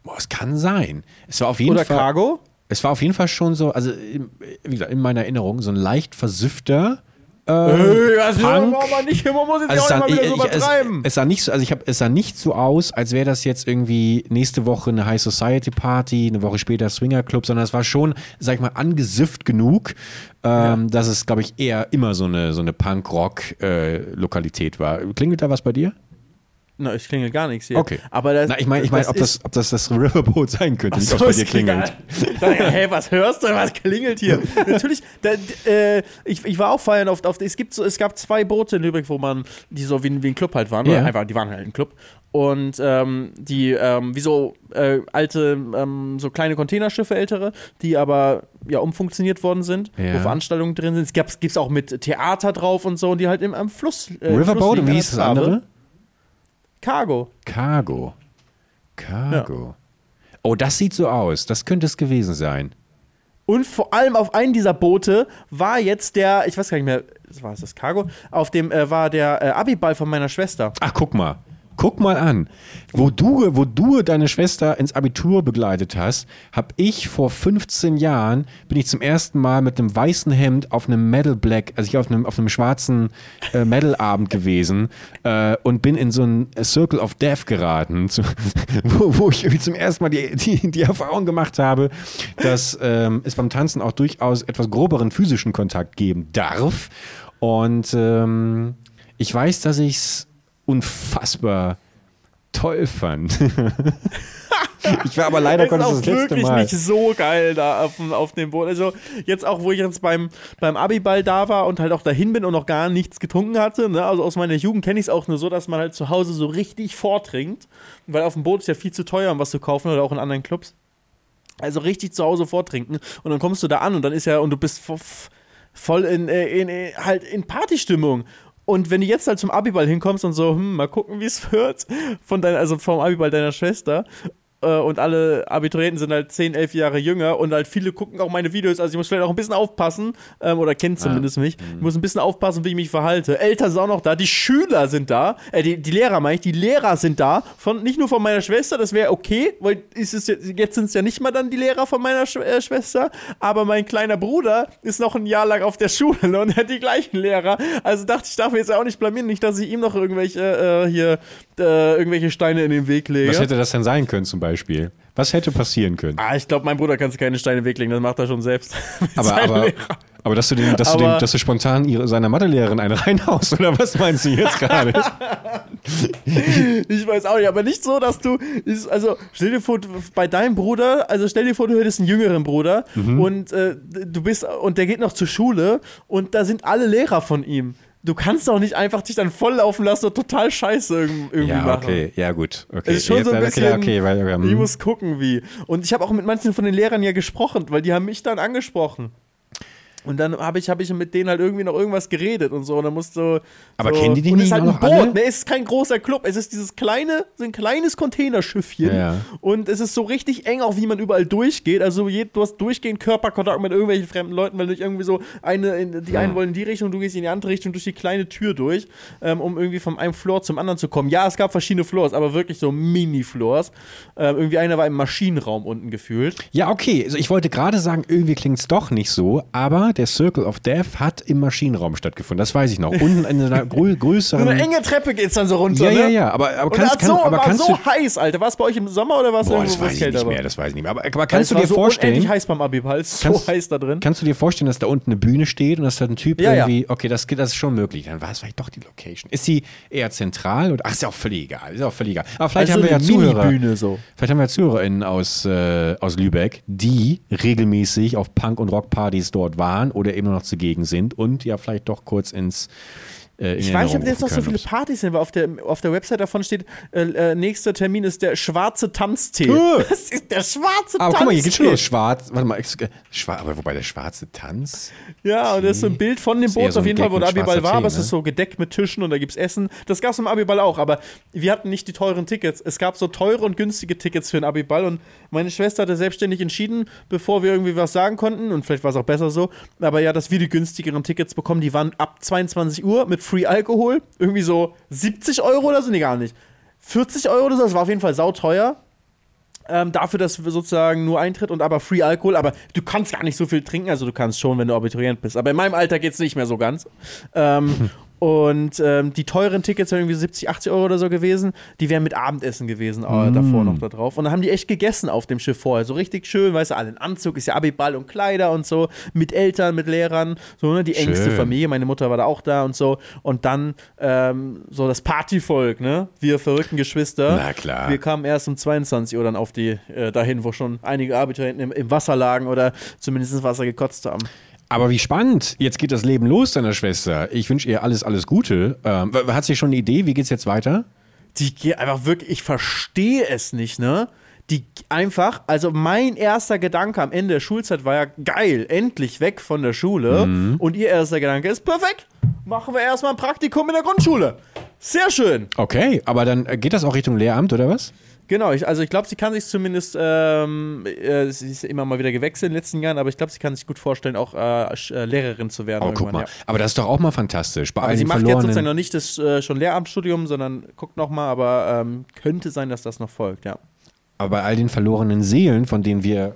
Boah, es kann sein. Es war auf jeden Oder Fall. Cargo. Es war auf jeden Fall schon so, also wie gesagt, in meiner Erinnerung, so ein leicht versüffter. Äh, Ey, das Punk. nicht, man muss jetzt Also es, auch sah, nicht mal wieder so es, übertreiben. es sah nicht so, also ich habe, es sah nicht so aus, als wäre das jetzt irgendwie nächste Woche eine High Society Party, eine Woche später Swinger Club, sondern es war schon, sag ich mal, angesifft genug, ähm, dass es, glaube ich, eher immer so eine so eine Punk-Rock-Lokalität war. Klingelt da was bei dir? Na, ich klingel gar nichts hier. Okay. Aber das, Na, ich meine, ich mein, ob, das, ob das das Riverboot sein könnte, nicht, So, ob bei dir klingelt. Hä, was hörst du? Was klingelt hier? Natürlich, da, äh, ich, ich war auch feiern auf, auf es gibt so, es gab zwei Boote in Lübeck, wo man, die so wie, wie ein Club halt waren, Ja. oder einfach, die waren halt ein Club. Und ähm, die, ähm, wie so äh, alte, ähm, so kleine Containerschiffe, ältere, die aber ja umfunktioniert worden sind, Ja. wo Veranstaltungen drin sind. Es gibt's, gibt's auch mit Theater drauf und so, und die halt im, am Fluss. Äh, im Fluss Riverboat liegen wie hieß das andere? Cargo. Cargo. Cargo. Oh, das sieht so aus. Das könnte es gewesen sein. Und vor allem auf einem dieser Boote war jetzt der, ich weiß gar nicht mehr, war es das Cargo? Auf dem äh, war der äh, Abiball von meiner Schwester. Ach, guck mal. Guck mal an. Wo du, wo du deine Schwester ins Abitur begleitet hast, habe ich vor 15 Jahren, bin ich zum ersten Mal mit einem weißen Hemd auf einem Metal Black, also ich auf einem, auf einem schwarzen äh, Metal-Abend gewesen äh, und bin in so einen Circle of Death geraten, zu, wo, wo ich irgendwie zum ersten Mal die, die, die Erfahrung gemacht habe, dass ähm, es beim Tanzen auch durchaus etwas groberen physischen Kontakt geben darf. Und ähm, ich weiß, dass ich es unfassbar toll fand. ich war aber leider auch das letzte wirklich Mal. nicht so geil da auf, dem- auf dem Boot. Also jetzt auch, wo ich jetzt beim, beim Abiball da war und halt auch dahin bin und noch gar nichts getrunken hatte. Ne? Also aus meiner Jugend kenne ich es auch nur so, dass man halt zu Hause so richtig vortrinkt. Weil auf dem Boot ist ja viel zu teuer, um was zu kaufen oder auch in anderen Clubs. Also richtig zu Hause vortrinken. Und dann kommst du da an und dann ist ja, und du bist vo- voll in, äh, in, in halt in Partystimmung. Und wenn du jetzt halt zum Abiball hinkommst und so, hm, mal gucken, wie es wird, von deiner, also vom Abiball deiner Schwester, äh, und alle Abiturienten sind halt 10, 11 Jahre jünger und halt viele gucken auch meine Videos, also ich muss vielleicht auch ein bisschen aufpassen, ähm, oder kennen zumindest mich, ich muss ein bisschen aufpassen, wie ich mich verhalte. Eltern sind auch noch da, die Schüler sind da, äh, die, die Lehrer meine ich, die Lehrer sind da, von, nicht nur von meiner Schwester, das wäre okay, weil ist es jetzt, jetzt sind es ja nicht mal dann die Lehrer von meiner Sch äh, Schwester, aber mein kleiner Bruder ist noch ein Jahr lang auf der Schule und hat die gleichen Lehrer, also dachte ich, darf jetzt auch nicht blamieren, nicht, dass ich ihm noch irgendwelche, äh, hier, äh, irgendwelche Steine in den Weg lege. Was hätte das denn sein können zum Beispiel? Was hätte passieren können? Ah, ich glaube, mein Bruder kann sich keine Steine in den Weg legen, das macht er schon selbst. Aber, aber, aber dass du, den, dass, du den, Aber- dass du spontan ihre, seiner Mathelehrerin eine reinhaust, oder was meinst du jetzt gerade? Ich weiß auch nicht, aber nicht so, dass du. Also, stell dir vor, du- bei deinem Bruder, also stell dir vor, du hättest einen jüngeren Bruder Mhm. und äh, du bist, und der geht noch zur Schule und da sind alle Lehrer von ihm. Du kannst doch nicht einfach dich dann volllaufen lassen und total scheiße irg- irgendwie ja, machen. okay, ja, gut. Okay, Es ist schon Jetzt- so ein okay, bisschen, okay, weil, okay, ich hm. muss gucken, wie. Und ich habe auch mit manchen von den Lehrern ja gesprochen, weil die haben mich dann angesprochen. Und dann habe ich, hab ich mit denen halt irgendwie noch irgendwas geredet und so. Und dann musst du. Aber so, kennen die die und es nicht ist halt ein Boot. alle? Ne, es ist kein großer Club. Es ist dieses kleine, so ein kleines Containerschiffchen. Ja. Und es ist so richtig eng, auch wie man überall durchgeht. Also je, du hast durchgehend Körperkontakt mit irgendwelchen fremden Leuten, weil du irgendwie so eine, in, die einen wollen in die Richtung, du gehst in die andere Richtung durch die kleine Tür durch, ähm, um irgendwie von einem Floor zum anderen zu kommen. Ja, es gab verschiedene Floors, aber wirklich so Mini-Floors. Ähm, irgendwie einer war im Maschinenraum unten gefühlt. Ja, okay. Also ich wollte gerade sagen, irgendwie klingt es doch nicht so, aber der Circle of Death hat im Maschinenraum stattgefunden. Das weiß ich noch. Unten in einer grö So größeren. eine enge Treppe geht's dann so runter. ja, ne? ja, ja. Aber, aber Und kannst, kann, so, aber war kannst so du. heiß, Alter. War es bei euch im Sommer oder war es irgendwo, das es weiß ich nicht war? mehr, das weiß ich nicht mehr. Aber, aber kannst es du dir so vorstellen, unendlich heiß beim Abiball. Es ist so Kannst- heiß da drin. kannst du dir vorstellen, dass da unten eine Bühne steht und dass da ein Typ Ja, ja. irgendwie, okay, das, das ist schon möglich. Dann war es vielleicht doch die Location. Ist sie eher zentral oder, ach, ist ja auch völlig egal, ist auch völlig egal. Aber vielleicht Also haben wir ja Zuhörer. So. Vielleicht haben wir ja ZuhörerInnen aus, äh, aus Lübeck, die regelmäßig auf Punk- und Rockpartys dort waren oder eben noch zugegen sind und ja vielleicht doch kurz ins äh, Ich weiß nicht, ob jetzt noch so viele. Partys sind, weil auf der, auf der Website davon steht, äh, äh, nächster Termin ist der schwarze Tanztee. Äh. Das ist der schwarze Aber Tanztee. guck mal, hier geht's schon los. Schwarz, warte mal, äh, schwarz, aber wobei der schwarze Tanz. Ja, und das ist so ein Bild von dem Boot so auf jeden Fall, wo der Abiball war, schwarzer aber es Tee, ist so gedeckt mit Tischen und da gibt's Essen. Das gab's im Abiball auch, aber wir hatten nicht die teuren Tickets. Es gab so teure und günstige Tickets für den Abiball und meine Schwester hatte selbstständig entschieden, bevor wir irgendwie was sagen konnten und vielleicht war es auch besser so, aber ja, dass wir die günstigeren Tickets bekommen, die waren ab 22 Uhr mit Free Alkohol, irgendwie so 70 Euro oder so, nee, gar nicht. 40 Euro oder so, das war auf jeden Fall sauteuer. Ähm, dafür, dass wir sozusagen nur Eintritt und aber Free Alkohol, aber du kannst gar nicht so viel trinken, also du kannst schon, wenn du Abiturient bist. Aber in meinem Alter geht's nicht mehr so ganz. Ähm, und ähm, die teuren Tickets wären irgendwie 70, 80 Euro oder so gewesen. Die wären mit Abendessen gewesen äh, davor noch da drauf. Und dann haben die echt gegessen auf dem Schiff vorher. So richtig schön, weißt du, alle in Anzug, ist ja Abiball und Kleider und so. Mit Eltern, mit Lehrern, so, ne, die engste Schön. Familie. Meine Mutter war da auch da und so. Und dann ähm, so das Partyvolk, ne? Wir verrückten Geschwister. Na klar. Wir kamen erst um 22 Uhr dann auf die, äh, dahin, wo schon einige Abiturienten im, im Wasser lagen oder zumindest ins Wasser gekotzt haben. Aber wie spannend. Jetzt geht das Leben los, deiner Schwester. Ich wünsche ihr alles, alles Gute. Ähm, hat sie schon eine Idee? Wie geht's jetzt weiter? Die geht einfach wirklich, ich verstehe es nicht, ne? Die einfach, also mein erster Gedanke am Ende der Schulzeit war ja geil, endlich weg von der Schule. Und ihr erster Gedanke ist perfekt. Machen wir erstmal ein Praktikum in der Grundschule. Sehr schön. Okay, aber dann äh, geht das auch Richtung Lehramt oder was? Genau, ich, also ich glaube, sie kann sich zumindest, ähm, äh, sie ist immer mal wieder gewechselt in den letzten Jahren, aber ich glaube, sie kann sich gut vorstellen, auch äh, äh, Lehrerin zu werden. Aber Oh, guck irgendwann, mal. ja. Aber das ist doch auch mal fantastisch. Bei Aber all sie macht jetzt sozusagen noch nicht das äh, schon Lehramtsstudium, sondern guckt noch mal, aber ähm, könnte sein, dass das noch folgt, ja. Aber bei all den verlorenen Seelen, von denen wir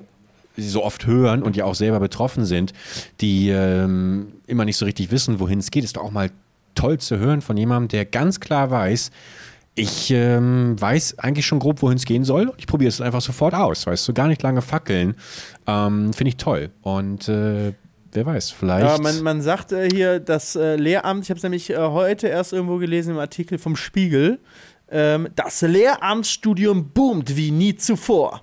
so oft hören und ja auch selber betroffen sind, die ähm, immer nicht so richtig wissen, wohin es geht, ist doch auch mal toll zu hören von jemandem, der ganz klar weiß, ich ähm, weiß eigentlich schon grob, wohin es gehen soll. Ich probiere es einfach sofort aus, weißt du, gar nicht lange fackeln. Ähm, Finde ich toll. Und äh, wer weiß, vielleicht. Ja, man, man sagt äh, hier, das äh, Lehramt, ich habe es nämlich äh, heute erst irgendwo gelesen im Artikel vom Spiegel, ähm, das Lehramtsstudium boomt wie nie zuvor.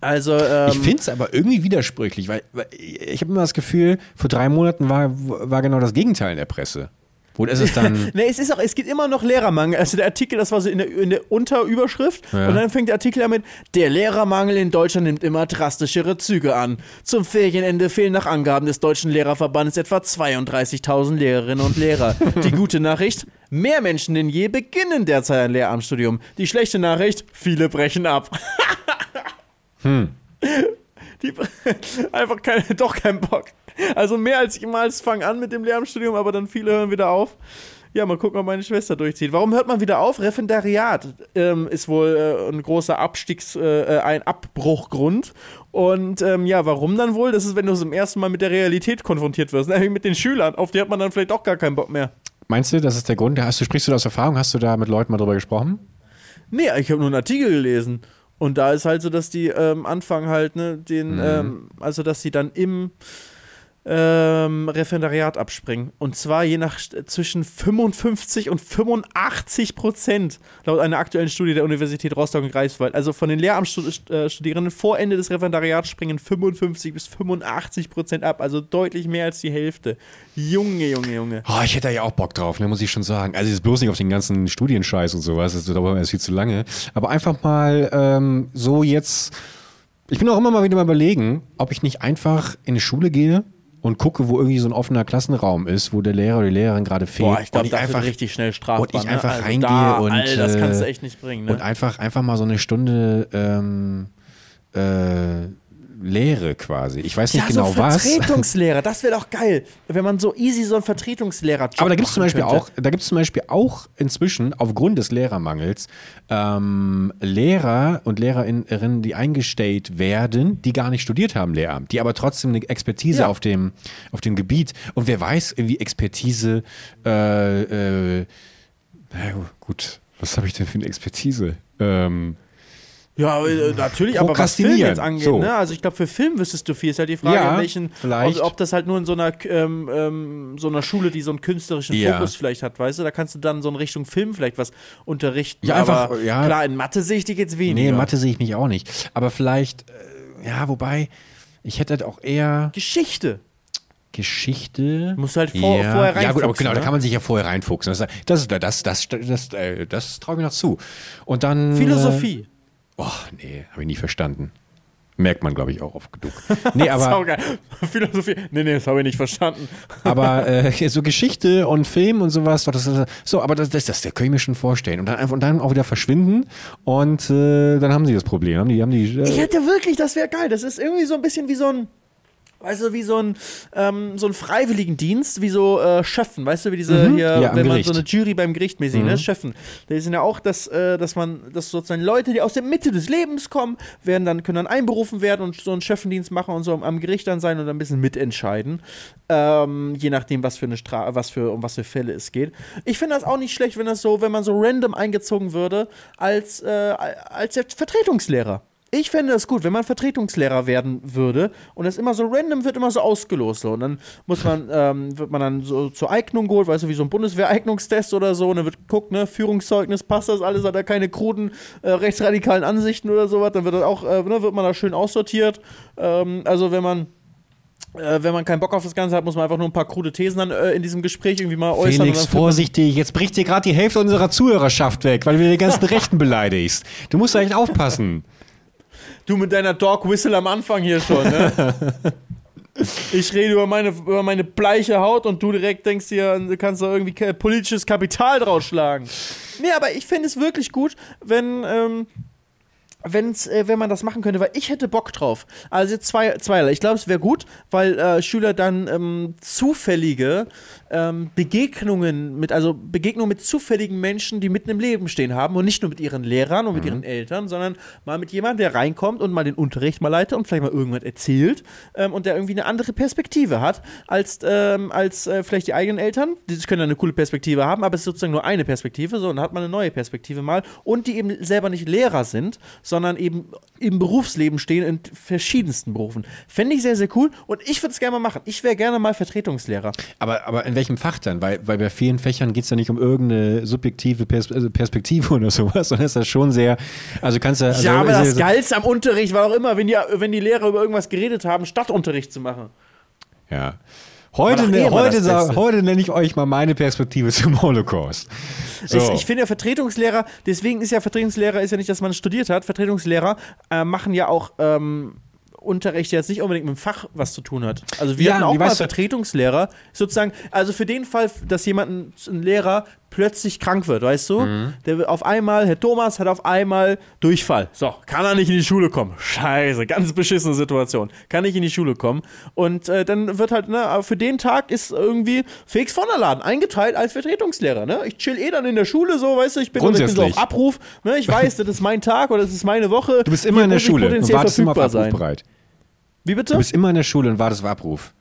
Also, ähm, Ich finde es aber irgendwie widersprüchlich, weil, weil ich habe immer das Gefühl, vor drei Monaten war, war genau das Gegenteil in der Presse. Wo ist es dann? Ne, es ist auch, es gibt immer noch Lehrermangel. Also der Artikel, das war so in der, in der Unterüberschrift. Ja. Und dann fängt der Artikel damit, der Lehrermangel in Deutschland nimmt immer drastischere Züge an. Zum Ferienende fehlen nach Angaben des Deutschen Lehrerverbandes etwa 32.000 Lehrerinnen und Lehrer. Die gute Nachricht, mehr Menschen denn je beginnen derzeit ein Lehramtsstudium. Die schlechte Nachricht, viele brechen ab. Die, einfach kein, doch kein Bock. Also mehr als jemals fangen an mit dem Lehramtsstudium, aber dann viele hören wieder auf. Ja, mal gucken, ob meine Schwester durchzieht. Warum hört man wieder auf? Referendariat ähm, ist wohl äh, ein großer Abstiegs-, äh, ein Abbruchgrund. Und ähm, ja, warum dann wohl? Das ist, wenn du zum ersten Mal mit der Realität konfrontiert wirst, nämlich mit den Schülern. Auf die hat man dann vielleicht auch gar keinen Bock mehr. Meinst du, das ist der Grund? Hast du, sprichst du da aus Erfahrung? Hast du da mit Leuten mal drüber gesprochen? Nee, ich habe nur einen Artikel gelesen. Und da ist halt so, dass die ähm, anfangen halt, ne, den, ähm, also dass sie dann im ähm, Referendariat abspringen. Und zwar je nach zwischen 55 und 85 Prozent, laut einer aktuellen Studie der Universität Rostock und Greifswald. Also von den Lehramtsstudierenden vor Ende des Referendariats springen 55 bis 85 Prozent ab. Also deutlich mehr als die Hälfte. Junge, Junge, Junge. Oh, ich hätte da ja auch Bock drauf, ne, muss ich schon sagen. Also jetzt bloß nicht auf den ganzen Studienscheiß und sowas, das dauert jetzt viel zu lange. Aber einfach mal ähm, so jetzt. Ich bin auch immer mal wieder mal überlegen, ob ich nicht einfach in die Schule gehe, und gucke, wo irgendwie so ein offener Klassenraum ist, wo der Lehrer oder die Lehrerin gerade fehlt. Boah, ich glaube, das einfach richtig schnell strafbar. und ich einfach ne? also reingehe da, und, Alter, das kannst du äh, echt nicht bringen. Ne? und einfach, einfach mal so eine Stunde ähm, äh, Lehre quasi. Ich weiß nicht ja, genau so was. Vertretungslehrer, das wäre doch geil, wenn man so easy so einen Vertretungslehrer Aber da gibt es zum Beispiel könnte. auch, da gibt es zum Beispiel auch inzwischen aufgrund des Lehrermangels ähm, Lehrer und Lehrerinnen, die eingestellt werden, die gar nicht studiert haben Lehramt, die aber trotzdem eine Expertise Ja. auf dem auf dem Gebiet und wer weiß, irgendwie Expertise. Äh, äh, na gut, was habe ich denn für eine Expertise? Ähm, Ja, äh, natürlich, aber was Film jetzt angeht, so. ne? Also ich glaube, für Film wüsstest du viel. Ist halt die Frage, Ja, in welchen, vielleicht. Ob, ob das halt nur in so einer, ähm, ähm, so einer Schule, die so einen künstlerischen Ja. Fokus vielleicht hat, weißt du? Da kannst du dann so in Richtung Film vielleicht was unterrichten. Ja, einfach, aber ja. klar, in Mathe sehe ich dich jetzt weniger. nee, Mathe sehe ich mich auch nicht. Aber vielleicht, äh, ja, wobei, ich hätte halt auch eher Geschichte. Geschichte. Musst du halt vor- ja. vorher Ja, gut, aber reinfuchsen, genau, da ne? kann man sich ja vorher reinfuchsen. Das, das, das, das, das, das, äh, das traue ich mir noch zu. Und dann. Philosophie. Äh, oh, nee, habe ich nie verstanden. Merkt man, glaube ich, auch oft genug. Nee, aber. Philosophie. Nee, nee, das habe ich nicht verstanden. aber äh, so Geschichte und Film und sowas, das, das, so, aber das, das, das, das kann ich mir schon vorstellen. Und dann einfach und dann auch wieder verschwinden und äh, dann haben sie das Problem. Haben die, haben die, Ich äh, hätte wirklich, das wäre geil. Das ist irgendwie so ein bisschen wie so ein, weißt du, wie so ein, ähm, so ein Freiwilligendienst, wie so äh, Schöffen, weißt du, wie diese hier, Mhm. Ja, am wenn man. Mhm. so eine Jury beim Gericht mäßig, ne, Schöffen. Die sind ja auch, dass, äh, dass man, dass sozusagen Leute, die aus der Mitte des Lebens kommen, werden dann, können dann einberufen werden und so einen Schöffendienst machen und so am, Gericht dann sein und ein bisschen mitentscheiden. Ähm, je nachdem, was für eine Stra was für, um was für Fälle es geht. Ich finde das auch nicht schlecht, wenn das so, wenn man so random eingezogen würde als, äh, als der Vertretungslehrer. Ich fände das gut, wenn man Vertretungslehrer werden würde und das immer so random wird, immer so ausgelost. So. Und dann muss man, ähm, wird man dann so zur Eignung geholt, weißt du, wie so ein Bundeswehreignungstest oder so. Und dann wird geguckt, ne, Führungszeugnis, passt das alles, hat er keine kruden äh, rechtsradikalen Ansichten oder sowas. Dann wird das auch, äh, ne, wird man da schön aussortiert. Ähm, also wenn man äh, wenn man keinen Bock auf das Ganze hat, muss man einfach nur ein paar krude Thesen dann äh, in diesem Gespräch irgendwie mal äußern. Felix, vorsichtig, jetzt bricht dir gerade die Hälfte unserer Zuhörerschaft weg, weil du die ganzen Rechten beleidigst. Du musst da echt aufpassen. Du mit deiner Dog Whistle am Anfang hier schon, ne? Ich rede über meine, über meine bleiche Haut und du direkt denkst dir, du kannst da irgendwie politisches Kapital draus schlagen. Nee, aber ich fände es wirklich gut, wenn, ähm, wenn's, äh, wenn man das machen könnte, weil ich hätte Bock drauf. Also zwei, zweierlei. Ich glaube, es wäre gut, weil äh, Schüler dann ähm, zufällige ähm, Begegnungen mit, also Begegnungen mit zufälligen Menschen, die mitten im Leben stehen haben und nicht nur mit ihren Lehrern und mit ihren Eltern, sondern mal mit jemandem, der reinkommt und mal den Unterricht mal leitet und vielleicht mal irgendwas erzählt ähm, und der irgendwie eine andere Perspektive hat als, ähm, als äh, vielleicht die eigenen Eltern. Die können dann eine coole Perspektive haben, aber es ist sozusagen nur eine Perspektive, so und dann hat man eine neue Perspektive mal und die eben selber nicht Lehrer sind, sondern eben im Berufsleben stehen in verschiedensten Berufen. Fände ich sehr, sehr cool und ich würde es gerne mal machen. Ich wäre gerne mal Vertretungslehrer. Aber, aber in welchem Fach dann? Weil, weil bei vielen Fächern geht es ja nicht um irgendeine subjektive Pers also Perspektive oder sowas, sondern ist das schon sehr, also kannst du. Also ja, aber das so- Geilste am Unterricht war auch immer, wenn die, wenn die Lehrer über irgendwas geredet haben, statt Unterricht zu machen. Ja. Heute, ne, heute, Beste. heute nenne ich euch mal meine Perspektive zum Holocaust. So. Ich, ich finde ja Vertretungslehrer, deswegen ist ja Vertretungslehrer, ist ja nicht, dass man studiert hat. Vertretungslehrer äh, machen ja auch ähm, Unterricht, der jetzt nicht unbedingt mit dem Fach was zu tun hat. Also wir Ja, hatten auch mal Vertretungslehrer, sozusagen, also für den Fall, dass jemand, ein Lehrer, plötzlich krank wird, weißt du? Mhm. Der wird auf einmal, Herr Thomas hat auf einmal Durchfall. So, kann er nicht in die Schule kommen. Scheiße, ganz beschissene Situation. Kann nicht in die Schule kommen. Und äh, dann wird halt, ne, für den Tag ist irgendwie Felix von der Laden eingeteilt als Vertretungslehrer, ne? Ich chill eh dann in der Schule so, weißt du, ich bin, ich bin so auf Abruf, ne? Ich weiß, das ist mein Tag oder das ist meine Woche. Du bist immer in der Schule und wartest immer auf Abruf bereit. Wie bitte? Du bist immer in der Schule und wartest auf Abruf.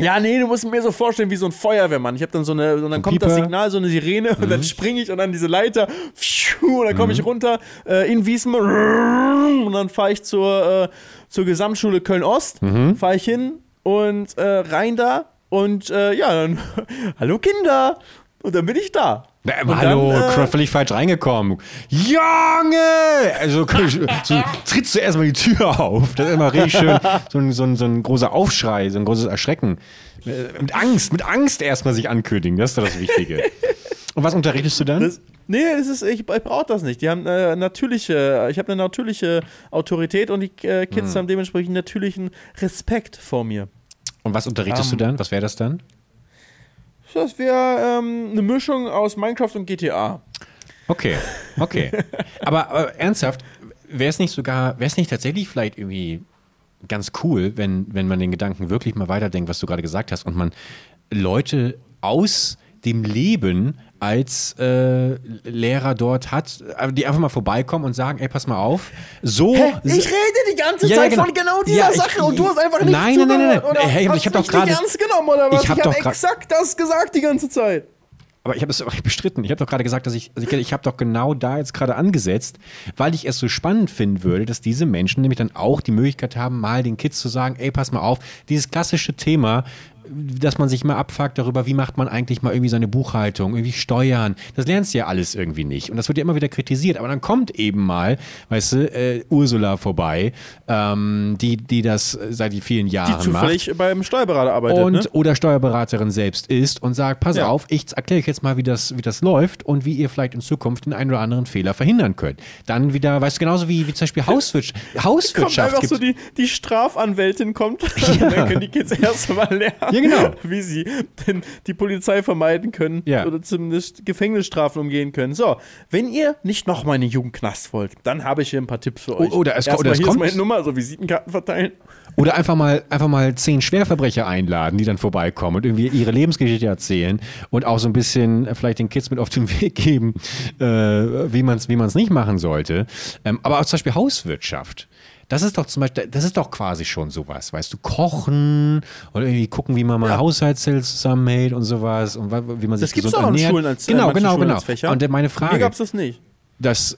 Ja, nee, du musst mir so vorstellen wie so ein Feuerwehrmann. Ich habe dann so eine, und dann kommt das Pieper. Signal, so eine Sirene und Mhm. dann springe ich und dann diese Leiter, pfiuh, und dann komme ich runter äh, in Wiesmann und dann fahre ich zur, äh, zur Gesamtschule Köln-Ost, Mhm. fahre ich hin und äh, rein da und ja, dann, hallo Kinder! Und dann bin ich da. Na, hallo, dann, äh, völlig falsch reingekommen. Junge! Also so, trittst du erstmal die Tür auf. Das ist immer richtig schön. So ein, so, ein, so ein großer Aufschrei, so ein großes Erschrecken. Äh, Mit Angst, mit Angst erstmal sich ankündigen. Das ist doch das Wichtige. Und was unterrichtest du dann? Das, nee, das ist, ich, ich brauche das nicht. Die haben äh, natürliche, ich habe eine natürliche Autorität und die äh, Hm. Kids haben dementsprechend natürlichen Respekt vor mir. Und was unterrichtest Ähm, du dann? Was wäre das dann? Das wäre ähm, eine Mischung aus Minecraft und GTA. Okay, okay. aber, aber ernsthaft, wäre es nicht sogar, wäre es nicht tatsächlich vielleicht irgendwie ganz cool, wenn, wenn man den Gedanken wirklich mal weiterdenkt, was du gerade gesagt hast, und man Leute aus dem Leben als äh, Lehrer dort hat, die einfach mal vorbeikommen und sagen, ey, pass mal auf, so... Hä? Ich rede die ganze Ja, Zeit genau. von genau dieser Ja, ich- Sache und du hast einfach nicht Nein, nein, nein, nein. Oder Hey, ich hab doch gerade- ernst genommen oder was? Ich hab hab doch grad- exakt das gesagt die ganze Zeit. Aber ich habe es bestritten. Ich habe doch gerade gesagt, dass ich, also ich, ich habe doch genau da jetzt gerade angesetzt, weil ich es so spannend finden würde, dass diese Menschen nämlich dann auch die Möglichkeit haben, mal den Kids zu sagen, ey, pass mal auf, dieses klassische Thema, dass man sich mal abfuckt darüber, wie macht man eigentlich mal irgendwie seine Buchhaltung, irgendwie Steuern. Das lernst du ja alles irgendwie nicht. Und das wird ja immer wieder kritisiert. Aber dann kommt eben mal, weißt du, äh, Ursula vorbei, ähm, die, die das seit vielen Die Jahren macht zufällig beim Steuerberater arbeitet, und ne? oder Steuerberaterin selbst ist und sagt, pass Ja. auf, ich erkläre euch jetzt mal, wie das, wie das läuft und wie ihr vielleicht in Zukunft den einen oder anderen Fehler verhindern könnt. Dann wieder, weißt du, genauso wie, wie zum Beispiel Hauswirtschaft. Kommt Hauswirtschaft einfach so die, die Strafanwältin kommt und dann können die Kids erst mal lernen, Ja, genau. wie sie denn die Polizei vermeiden können Ja. oder zumindest Gefängnisstrafen umgehen können. So, wenn ihr nicht noch mal in den Jugendknast wollt, dann habe ich hier ein paar Tipps für euch. oder es- Erstmal oder es hier kommt- ist meine Nummer, so Visitenkarten verteilen. oder einfach mal, einfach mal zehn Schwerverbrecher einladen, die dann vorbeikommen und irgendwie ihre Lebensgeschichte erzählen und auch so ein bisschen vielleicht den Kids mit auf den Weg geben, äh, wie man es wie man's nicht machen sollte. Ähm, aber auch zum Beispiel Hauswirtschaft. Das ist doch zum Beispiel, das ist doch quasi schon sowas, weißt du, kochen oder irgendwie gucken, wie man mal Ja. Haushaltszellen zusammenhält und sowas und wie man sich Das gibt es gesund auch an ernährt. Schulen als äh, Genau, manchen genau, Schulen genau. Fächer. Und meine Hier Frage, gab es das nicht. das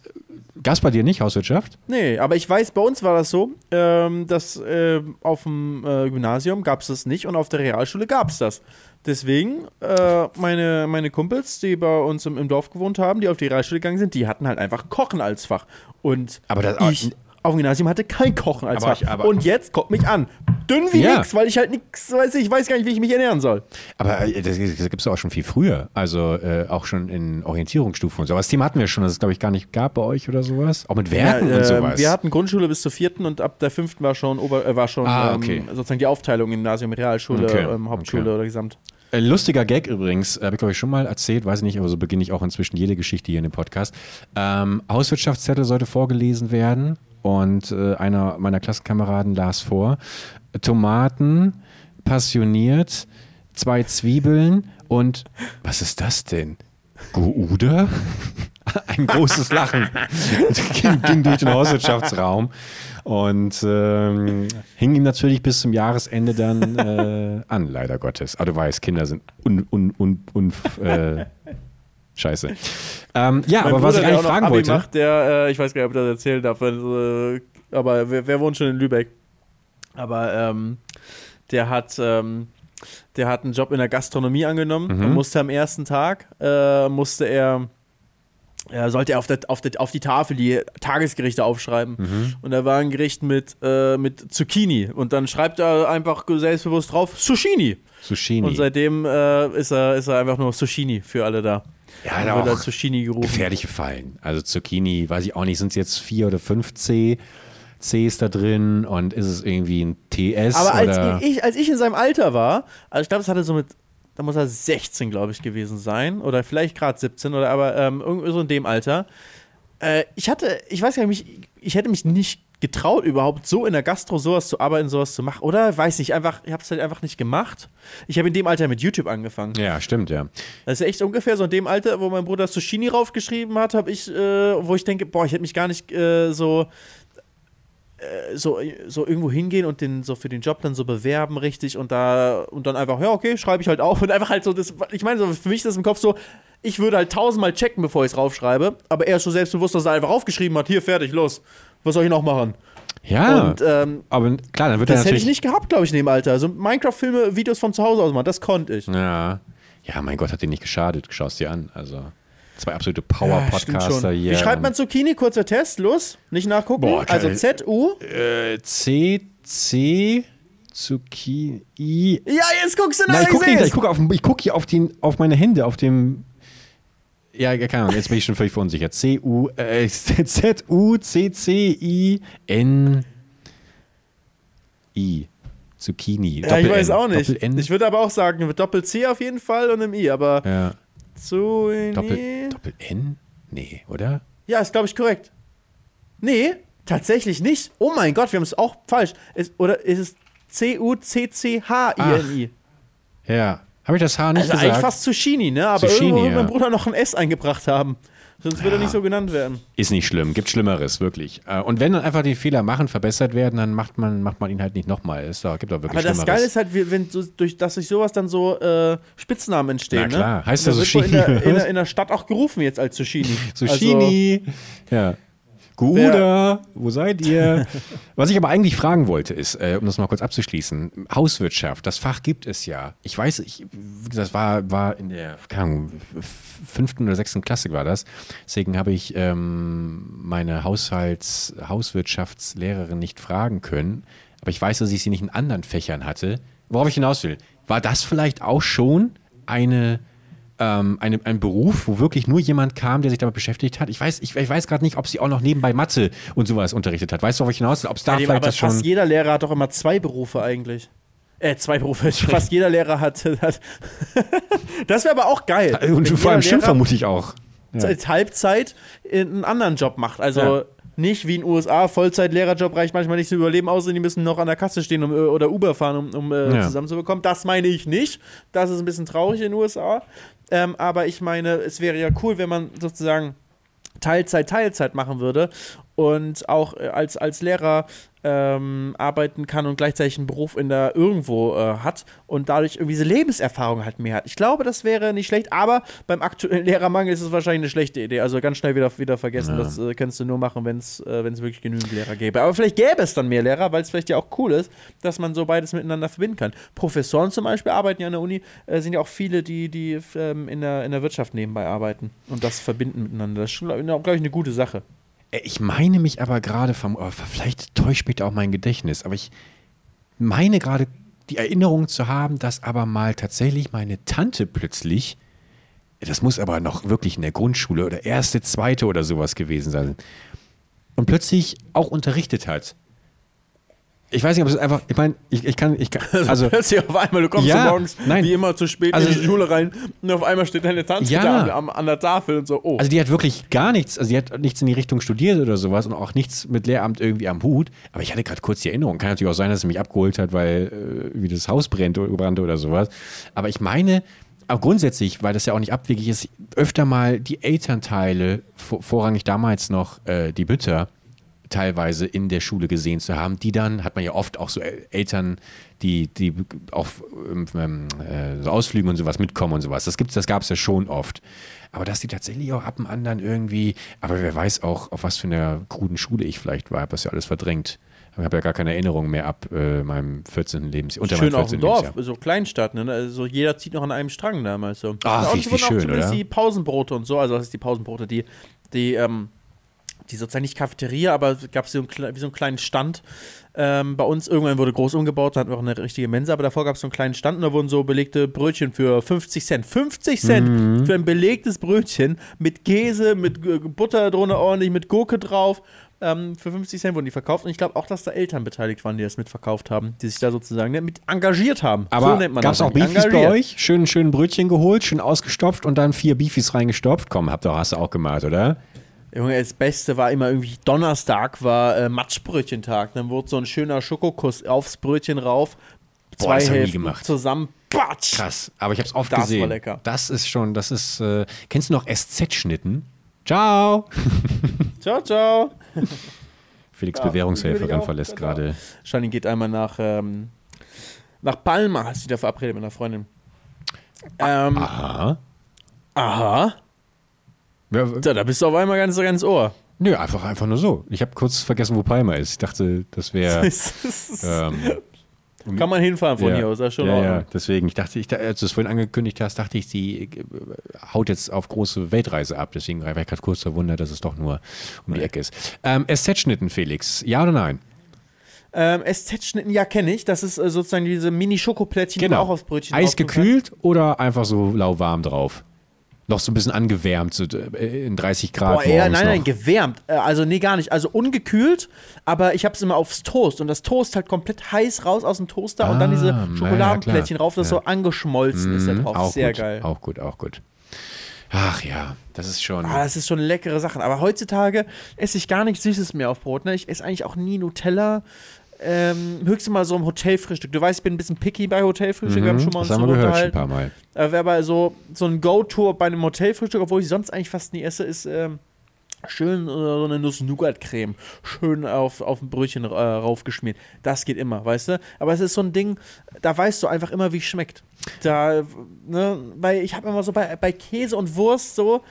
gab's bei dir nicht Hauswirtschaft? Nee, aber ich weiß, bei uns war das so, ähm, dass ähm, auf dem äh, Gymnasium gab es das nicht und auf der Realschule gab es das. Deswegen, äh, meine, meine Kumpels, die bei uns im, im Dorf gewohnt haben, die auf die Realschule gegangen sind, die hatten halt einfach Kochen als Fach. Und Aber das- ich auf dem Gymnasium hatte kein Kochen als Aber Fach. ich- aber- und jetzt kommt mich an. Dünn wie Ja. nix, weil ich halt nix weiß, ich weiß gar nicht, wie ich mich ernähren soll. Aber äh, das, das gibt es auch schon viel früher. Also äh, auch schon in Orientierungsstufen und so. Aber das Thema hatten wir schon, dass es, glaube ich, gar nicht gab bei euch oder sowas. Auch mit Werken Ja, und äh, sowas. Wir hatten Grundschule bis zur vierten und ab der fünften war schon, Ober, äh, war schon Ah, ähm, okay. sozusagen die Aufteilung Gymnasium, Realschule, Okay, ähm, Hauptschule okay. oder Gesamt. Äh, Lustiger Gag übrigens, habe ich glaube ich schon mal erzählt, weiß ich nicht, aber so beginne ich auch inzwischen jede Geschichte hier in dem Podcast. Ähm, Hauswirtschaftszettel sollte vorgelesen werden und äh, einer meiner Klassenkameraden las vor. Tomaten, passioniert, zwei Zwiebeln und was ist das denn? Gouda? Ein großes Lachen ging, ging durch den Hauswirtschaftsraum und ähm, hing ihm natürlich bis zum Jahresende dann äh, an, leider Gottes. Aber du weißt, Kinder sind un, un, un, un, äh, scheiße. Ähm, ja, Mein aber was Bruder, ich der eigentlich fragen Abi wollte. Macht, der, äh, ich weiß gar nicht, ob ich das erzählen darf, weil, äh, aber wer, wer wohnt schon in Lübeck? Aber ähm, der hat, ähm, der hat einen Job in der Gastronomie angenommen Mhm. und musste am ersten Tag, äh, musste er, er sollte er auf, der, auf, der, auf die Tafel die Tagesgerichte aufschreiben. Mhm. Und da war ein Gericht mit, äh, mit Zucchini. Und dann schreibt er einfach selbstbewusst drauf, Zucchini. Zucchini. Und seitdem äh, ist, er, ist er einfach nur Zucchini für alle da. Ja, Dann da wird Zucchini gerufen. gefährliche Fallen. Also Zucchini, weiß ich auch nicht, sind es jetzt vier oder fünf C? C ist da drin und ist es irgendwie ein TS Aber als ich, als ich in seinem Alter war, also ich glaube, es hatte so mit, da muss er 16, glaube ich, gewesen sein. Oder vielleicht gerade 17 oder aber ähm, irgendwie so in dem Alter. Äh, ich hatte, ich weiß gar nicht, mich, ich hätte mich nicht getraut, überhaupt so in der Gastro sowas zu arbeiten, sowas zu machen. Oder weiß nicht, einfach, ich habe es halt einfach nicht gemacht. Ich habe in dem Alter mit YouTube angefangen. Ja, stimmt, ja. Das ist echt ungefähr so in dem Alter, wo mein Bruder Sushini raufgeschrieben hat, habe ich, äh, wo ich denke, boah, ich hätte mich gar nicht äh, so, äh, so, so irgendwo hingehen und den so für den Job dann so bewerben, richtig, und da und dann einfach, ja, okay, schreibe ich halt auf und einfach halt so, das, ich meine, so für mich ist das im Kopf so, ich würde halt tausendmal checken, bevor ich es raufschreibe, aber er ist so selbstbewusst, dass er einfach aufgeschrieben hat, hier, fertig, los. Was soll ich noch machen? Ja, Und ähm, aber klar, dann wird er das hätte ich nicht gehabt, glaube ich, in dem Alter. Also Minecraft-Filme, Videos von zu Hause aus machen, das konnte ich. Ja. Ja, mein Gott, hat dir nicht geschadet. Schau es dir an. Also, zwei absolute Ja, Power-Podcaster schon. hier. Wie schreibt man Zucchini? Kurzer Test, los. Nicht nachgucken. Boah, also Z-U. Äh, C, C, Zucchini. Ja, jetzt guckst du nach. Nein, ich gucke nicht, ich gucke auf, ich guck hier auf, den, auf meine Hände, auf dem. Ja, keine Ahnung, jetzt bin ich schon völlig verunsichert. C, U, äh. Zucchini. Ja, ich weiß auch nicht. Ich würde aber auch sagen, mit Doppel-C auf jeden Fall und einem I, aber ja. Doppel, Doppel-N? Nee, oder? Ja, ist glaube ich korrekt. Nee, tatsächlich nicht. Oh mein Gott, wir haben es auch falsch. Ist, oder ist es C-U-C-C-H-I-N-I? Ja. Habe ich das H nicht Also eigentlich gesagt? fast Zucchini, ne? Aber Zucchini, irgendwo wird ja. mein Bruder noch ein S eingebracht haben. Sonst würde er Ja. nicht so genannt werden. Ist nicht schlimm, gibt Schlimmeres, wirklich. Äh, Und wenn dann einfach die Fehler machen, verbessert werden, dann macht man, macht man ihn halt nicht nochmal. Es gibt doch wirklich Aber das. Geile ist halt, wenn so, durch, dass durch sowas dann so äh, Spitznamen entstehen. Na klar. ne? Heißt wird wohl in der, in, der, in der Stadt auch gerufen jetzt als Zucchini. Zucchini. ja. Gouda, wo seid ihr? Was ich aber eigentlich fragen wollte, ist, äh, um das mal kurz abzuschließen, Hauswirtschaft, das Fach gibt es ja. Ich weiß, ich, das war, war in der Ahnung, fünften oder sechsten Klasse war das. Deswegen habe ich ähm, meine Haushalts-, Hauswirtschaftslehrerin nicht fragen können. Aber ich weiß, dass ich sie nicht in anderen Fächern hatte. Worauf ich hinaus will, war das vielleicht auch schon eine ähm, eine, ein Beruf, wo wirklich nur jemand kam, der sich damit beschäftigt hat. Ich weiß, ich, ich weiß gerade nicht, ob sie auch noch nebenbei Mathe und sowas unterrichtet hat. Weißt du, worauf ich hinaus will? Ob es da Also, vielleicht aber das schon. fast jeder Lehrer hat doch immer zwei Berufe eigentlich. Äh, zwei Berufe. Fast jeder Lehrer hat. hat das wäre aber auch geil. Und vor allem Schimpf vermute ich auch. Ja. Halbzeit einen anderen Job macht. Also Ja. Nicht wie in den USA, Vollzeit-Lehrerjob reicht manchmal nicht zum Überleben aus und die müssen noch an der Kasse stehen um, äh, oder Uber fahren, um, um äh, Ja. zusammenzubekommen. Das meine ich nicht. Das ist ein bisschen traurig in den USA. Ähm, aber ich meine, es wäre ja cool, wenn man sozusagen Teilzeit, Teilzeit machen würde und auch äh, als, als Lehrer ähm, arbeiten kann und gleichzeitig einen Beruf in der irgendwo äh, hat und dadurch irgendwie diese Lebenserfahrung halt mehr hat. Ich glaube, das wäre nicht schlecht, aber beim aktuellen Lehrermangel ist es wahrscheinlich eine schlechte Idee. Also ganz schnell wieder, wieder vergessen. Ja. Das äh, kannst du nur machen, wenn es äh, wenn's wirklich genügend Lehrer gäbe. Aber vielleicht gäbe es dann mehr Lehrer, weil es vielleicht ja auch cool ist, dass man so beides miteinander verbinden kann. Professoren zum Beispiel arbeiten ja an der Uni, äh, sind ja auch viele, die, die ähm, in, der, in der Wirtschaft nebenbei arbeiten und das verbinden miteinander. Das ist, glaube glaub ich, eine gute Sache. Äh, Ich meine mich aber gerade vom, oh, vielleicht täuscht mich da auch mein Gedächtnis, aber ich meine gerade die Erinnerung zu haben, dass aber mal tatsächlich meine Tante plötzlich, das muss aber noch wirklich in der Grundschule oder erste, zweite oder sowas gewesen sein, und plötzlich auch unterrichtet hat. Ich weiß nicht, ob es einfach, ich meine, ich, ich kann, ich kann, also, Plötzlich auf einmal, du kommst Ja, so morgens nein. wie immer zu spät Also- in die Schule rein und auf einmal steht deine Tante Ja. am, an der Tafel und so, oh. Also die hat wirklich gar nichts, also die hat nichts in die Richtung studiert oder sowas und auch nichts mit Lehramt irgendwie am Hut. Aber ich hatte gerade kurz die Erinnerung. Kann natürlich auch sein, dass sie mich abgeholt hat, weil äh, wie das Haus brennt oder brannte oder sowas. Aber ich meine, auch grundsätzlich, weil das ja auch nicht abwegig ist, öfter mal die Elternteile, vor, vorrangig damals noch äh, die Mütter, teilweise in der Schule gesehen zu haben, die dann, hat man ja oft auch so El- Eltern, die, die auf ähm, ähm, äh, so Ausflügen und sowas mitkommen und sowas. Das gibt's, das gab es ja schon oft. Aber dass die tatsächlich auch ab dem anderen irgendwie, aber wer weiß auch, auf was für einer kruden Schule ich vielleicht war, habe das ja alles verdrängt. Ich habe ja gar keine Erinnerung mehr ab äh, meinem 14. Lebensjahr. Unter Schön meinem auch 14. im Dorf, so Kleinstadt, ne? Also jeder zieht noch an einem Strang damals so. Und wie- wie auch schön, zumindest oder? die Pausenbrote und so, also das ist die Pausenbrote, die, die, ähm, die sozusagen nicht Cafeteria, aber gab es so, einen so einen kleinen Stand. Ähm, bei uns irgendwann wurde groß umgebaut, da hatten wir auch eine richtige Mensa, aber davor gab es so einen kleinen Stand und da wurden so belegte Brötchen für 50 Cent. 50 Cent Mhm. für ein belegtes Brötchen mit Käse, mit Butter drunter ordentlich, mit Gurke drauf. Ähm, für 50 Cent wurden die verkauft und ich glaube auch, dass da Eltern beteiligt waren, die das mitverkauft haben, die sich da sozusagen ne, mit engagiert haben. Aber so nennt man gab es das auch. Beefies bei euch? Schön, schön Brötchen geholt, schön ausgestopft und dann vier Beefies reingestopft? Komm, habt ihr, hast du auch gemacht, oder? Junge, das Beste war immer irgendwie Donnerstag war äh, Matschbrötchentag. Dann wurde so ein schöner Schokokuss aufs Brötchen rauf. Boah, Zwei nie Hälften gemacht. zusammen. Batsch! Krass, aber ich habe es oft Das war gesehen. lecker. Das ist schon, das ist. Äh, kennst du noch SZ-Schnitten? Ciao. Ciao, ciao. Felix Ja, Bewährungshelferin verlässt gerade. Shani geht einmal nach, ähm, nach Palma, hat sich da verabredet mit einer Freundin. Ähm, Aha. aha. Ja, Da, da bist du auf einmal ganz, ganz Ohr. nö, einfach, einfach nur so. Ich habe kurz vergessen, wo Palma ist. Ich dachte, das wäre. ähm, Kann man hinfahren von ja, hier aus, das ist schon ja, ja, deswegen. Ich dachte, ich, als du es vorhin angekündigt hast, dachte ich, sie äh, haut jetzt auf große Weltreise ab. Deswegen war ich gerade kurz verwundert, dass es doch nur um die Ecke ist. Ähm, SZ-Schnitten, Felix. Ja oder nein? Ähm, SZ-Schnitten, ja, kenne ich. Das ist äh, sozusagen diese Mini-Schokoplättchen, die man Genau. auch aufs Brötchen kann. Eisgekühlt oder einfach so lauwarm drauf? Noch so ein bisschen angewärmt, so äh, in 30 Grad. Boah, morgens nein, nein, noch. gewärmt. Äh, Also, nee, gar nicht. Also ungekühlt, aber ich habe es immer aufs Toast und das Toast halt komplett heiß raus aus dem Toaster und dann Ah, diese ja, ja, Schokoladenplättchen klar. drauf, das Ja. so angeschmolzen ist da drauf. Auch Sehr gut, geil. Auch gut, auch gut. Ach ja, das ist schon. Ah, das ist schon leckere Sachen. Aber heutzutage esse ich gar nichts Süßes mehr auf Brot. Ne? Ich esse eigentlich auch nie Nutella. Ähm, höchstens mal so im Hotelfrühstück. Du weißt, ich bin ein bisschen picky bei Hotelfrühstück. Wir haben schon mal Mhm, das uns haben wir gehört schon ein paar Mal. Äh, Wäre aber so, so ein Go-Tour bei einem Hotelfrühstück, obwohl ich sonst eigentlich fast nie esse, ist ähm, schön äh, so eine Nuss-Nougat-Creme. Schön auf, auf ein Brötchen äh, raufgeschmiert. Das geht immer, weißt du? Aber es ist so ein Ding, da weißt du einfach immer, wie es schmeckt. Da, ne, weil ich habe immer so bei, bei Käse und Wurst so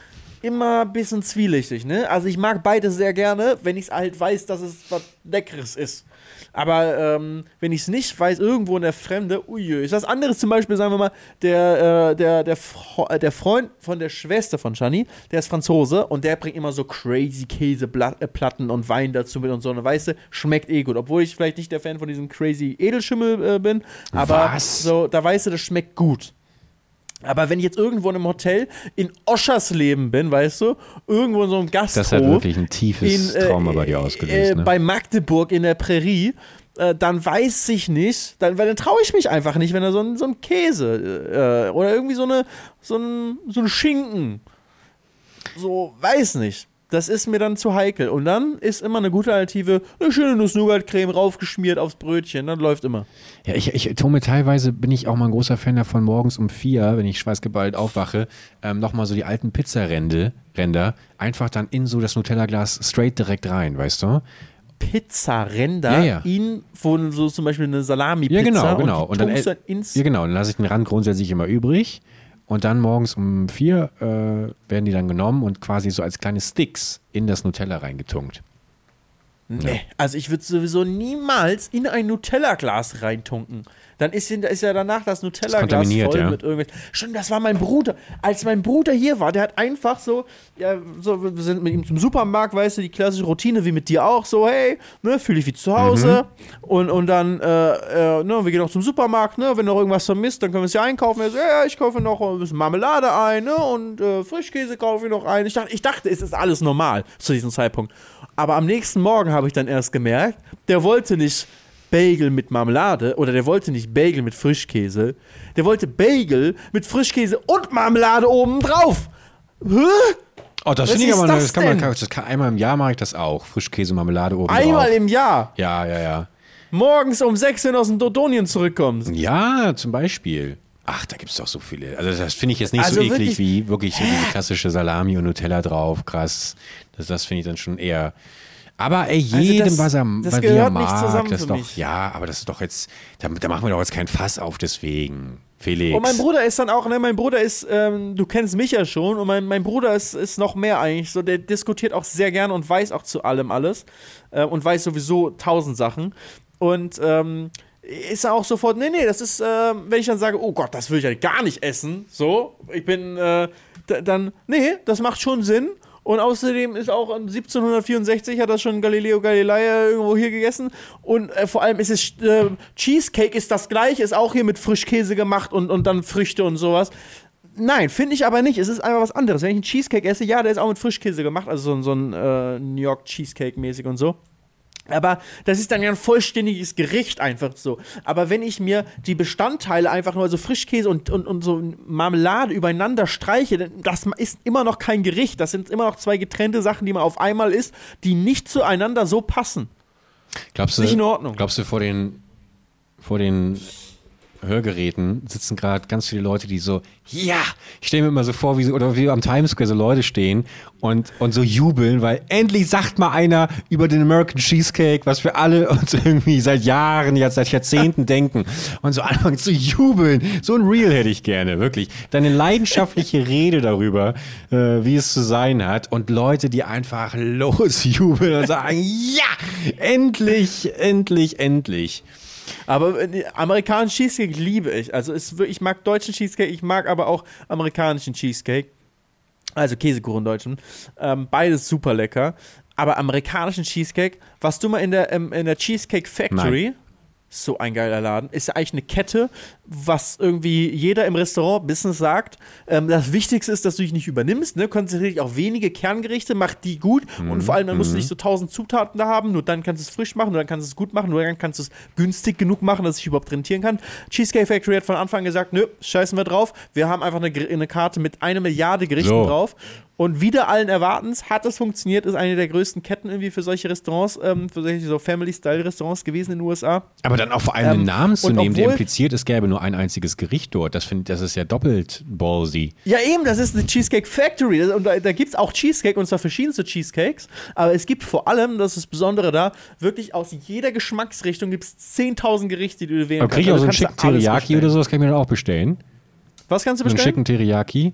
immer ein bisschen zwielichtig, ne? Also ich mag beides sehr gerne, wenn ich es halt weiß, dass es was Leckeres ist. Aber ähm, wenn ich es nicht weiß, irgendwo in der Fremde, uiui, ist das anderes zum Beispiel, sagen wir mal, der, äh, der, der, Fro äh, der Freund von der Schwester von Shani, der ist Franzose und der bringt immer so crazy Käseplatten und Wein dazu mit und so. Weißt du, schmeckt eh gut. Obwohl ich vielleicht nicht der Fan von diesem crazy Edelschimmel äh, bin, aber Was? so, da weißt du, das schmeckt gut. Aber wenn ich jetzt irgendwo in einem Hotel in Oschersleben bin, weißt du, irgendwo in so einem Gasthof. Das hat wirklich ein tiefes in, äh, Trauma bei dir ausgelöst. äh, ne? Bei Magdeburg in der Prärie, äh, dann weiß ich nicht, dann, weil dann traue ich mich einfach nicht, wenn da so ein, so ein Käse äh, oder irgendwie so, eine, so, ein, so ein Schinken, so, weiß nicht. Das ist mir dann zu heikel. Und dann ist immer eine gute Alternative, eine schöne Nuss-Nougat-Creme raufgeschmiert aufs Brötchen, dann läuft immer. Ja, ich, ich, Tome, teilweise bin ich auch mal ein großer Fan davon, morgens um vier, wenn ich schweißgeballt aufwache, ähm, nochmal so die alten Pizzaränder Ränder einfach dann in so das Nutella-Glas straight direkt rein, weißt du? Pizzaränder Ja, ja. in, wo so zum Beispiel eine Salami-Pizza Ja, genau, genau. und, Und dann, ins ja, genau. Dann lasse ich den Rand grundsätzlich immer übrig. Und dann morgens um vier äh, werden die dann genommen und quasi so als kleine Sticks in das Nutella reingetunkt. Nee, also ich würde sowieso niemals in ein Nutella-Glas reintunken. Dann ist, ist ja danach das Nutella-Glas voll ja. mit irgendwelchen. Stimmt, das war mein Bruder. Als mein Bruder hier war, der hat einfach so, ja, so, wir sind mit ihm zum Supermarkt, weißt du, die klassische Routine wie mit dir auch, so, hey, ne, fühle ich wie zu Hause. Und, und dann, äh, äh, ne, wir gehen auch zum Supermarkt, ne, wenn noch irgendwas vermisst, dann können wir es ja einkaufen. Er so, ja, ja, ich kaufe noch ein bisschen Marmelade ein, ne, und äh, Frischkäse kaufe ich noch ein. Ich dachte, ich dachte, es ist alles normal zu diesem Zeitpunkt. Aber am nächsten Morgen habe ich dann erst gemerkt, der wollte nicht Bagel mit Marmelade oder der wollte nicht Bagel mit Frischkäse. Der wollte Bagel mit Frischkäse und Marmelade oben drauf. Hä? Oh, das finde ich aber, das das kann man, das kann, einmal im Jahr mache ich das auch. Frischkäse, Marmelade oben Einmal drauf. im Jahr. Ja, ja, ja. Morgens um 6 wenn du aus dem Dodonien zurückkommst. Ja, zum Beispiel. Ach, da gibt es doch so viele. Also das finde ich jetzt nicht so Also eklig wirklich- wie wirklich so diese klassische Salami und Nutella drauf. Krass. Das, das finde ich dann schon eher. Aber ey, jedem, das- was er, das was er gehört nicht mag, zusammen das für doch, mich. ja, aber das ist doch jetzt, da, da machen wir doch jetzt kein Fass auf deswegen. Felix. Und mein Bruder ist dann auch, ne, mein Bruder ist, ähm, du kennst mich ja schon, und mein, mein Bruder ist, ist noch mehr eigentlich so, der diskutiert auch sehr gerne und weiß auch zu allem alles äh, und weiß sowieso tausend Sachen. Und ähm, ist er auch sofort, nee, nee, das ist, ähm, wenn ich dann sage, oh Gott, das will ich ja gar nicht essen, so, ich bin, äh, dann, nee, das macht schon Sinn. Und außerdem ist auch 1764 hat das schon Galileo Galilei irgendwo hier gegessen. Und äh, vor allem ist es äh, Cheesecake ist das gleiche, ist auch hier mit Frischkäse gemacht und, und dann Früchte und sowas. Nein, finde ich aber nicht. Es ist einfach was anderes. Wenn ich einen Cheesecake esse, ja, der ist auch mit Frischkäse gemacht, also so, ein- so ein äh, New York Cheesecake mäßig und so. Aber das ist dann ja ein vollständiges Gericht einfach so. Aber wenn ich mir die Bestandteile einfach nur, also Frischkäse und, und, und so Marmelade übereinander streiche, dann- das ist immer noch kein Gericht. Das sind immer noch zwei getrennte Sachen, die man auf einmal isst, die nicht zueinander so passen. glaubst du, nicht in Ordnung. Glaubst du, vor den, vor den Hörgeräten sitzen gerade ganz viele Leute, die so, ja, ich stelle mir immer so vor, wie so, oder wie am Times Square so Leute stehen und, und so jubeln, weil endlich sagt mal einer über den American Cheesecake, was wir alle uns irgendwie seit Jahren, jetzt seit Jahrzehnten denken und so anfangen zu jubeln. So ein Reel hätte ich gerne, wirklich. Deine leidenschaftliche Rede darüber, äh, wie es zu sein hat und Leute, die einfach losjubeln und sagen, ja, endlich, endlich, endlich. Aber äh, amerikanischen Cheesecake liebe ich. Also wir- ich mag deutschen Cheesecake, ich mag aber auch amerikanischen Cheesecake. Also Käsekuchen deutschen. Ähm, beides super lecker. Aber amerikanischen Cheesecake, warst du mal in der, ähm, in der Cheesecake Factory? So ein geiler Laden. Ist ja eigentlich eine Kette, was irgendwie jeder im Restaurant-Business sagt. Ähm, das Wichtigste ist, dass du dich nicht übernimmst. Ne? Konzentriere dich auf wenige Kerngerichte, mach die gut. Mhm. Und vor allem, dann musst du nicht so tausend Zutaten da haben. Nur dann kannst du es frisch machen, nur dann kannst du es gut machen, nur dann kannst du es günstig genug machen, dass ich überhaupt rentieren kann. Cheesecake Factory hat von Anfang an gesagt, nö, scheißen wir drauf. Wir haben einfach eine, eine Karte mit einer Milliarde Gerichten So. drauf. Und wieder allen Erwartens hat es funktioniert, ist eine der größten Ketten irgendwie für solche Restaurants, ähm, für solche so Family-Style-Restaurants gewesen in den USA. Aber dann auch vor allem einen Ähm, Namen zu nehmen, der obwohl- impliziert, es gäbe nur ein einziges Gericht dort. Das, find, das ist ja doppelt ballsy. Ja, eben, das ist eine Cheesecake Factory. Und da, da gibt es auch Cheesecake und zwar verschiedenste Cheesecakes. Aber es gibt vor allem, das ist das Besondere da, wirklich aus jeder Geschmacksrichtung gibt es 10.000 Gerichte, die du wählen Aber kriege ich auch Also so einen kannst du schicken Teriyaki bestellen. oder so? Das kann ich mir dann auch bestellen. Was kannst du So einen bestellen? schicken Teriyaki.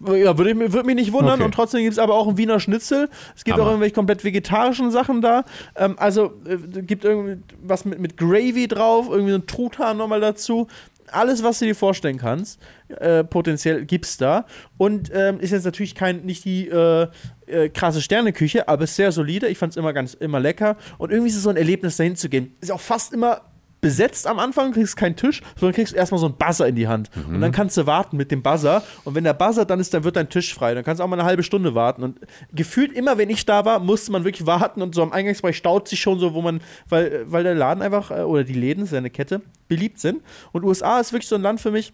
Ja, würde, mich- würde mich nicht wundern. Okay. Und trotzdem gibt es aber auch einen Wiener Schnitzel. Es gibt Hammer. auch irgendwelche komplett vegetarischen Sachen da. Ähm, also äh, gibt irgendwie was mit, mit Gravy drauf, irgendwie so ein Truthahn nochmal dazu. Alles, was du dir vorstellen kannst, äh, potenziell gibt's da. Und ähm, ist jetzt natürlich kein, nicht die äh, äh, krasse Sterneküche, aber ist sehr solide. Ich fand es immer ganz immer lecker. Und irgendwie ist es so ein Erlebnis, dahin zu gehen. Ist auch fast immer besetzt am Anfang, kriegst keinen Tisch, sondern kriegst erstmal so einen Buzzer in die Hand. Und dann kannst du warten mit dem Buzzer. Und wenn der Buzzer dann ist, dann wird dein Tisch frei. Dann kannst du auch mal eine halbe Stunde warten. Und gefühlt immer, wenn ich da war, musste man wirklich warten und so am Eingangsbereich staut sich schon so, wo man, weil, weil der Laden einfach, äh, oder die Läden, ist ja eine Kette, beliebt sind. Und USA ist wirklich so ein Land für mich,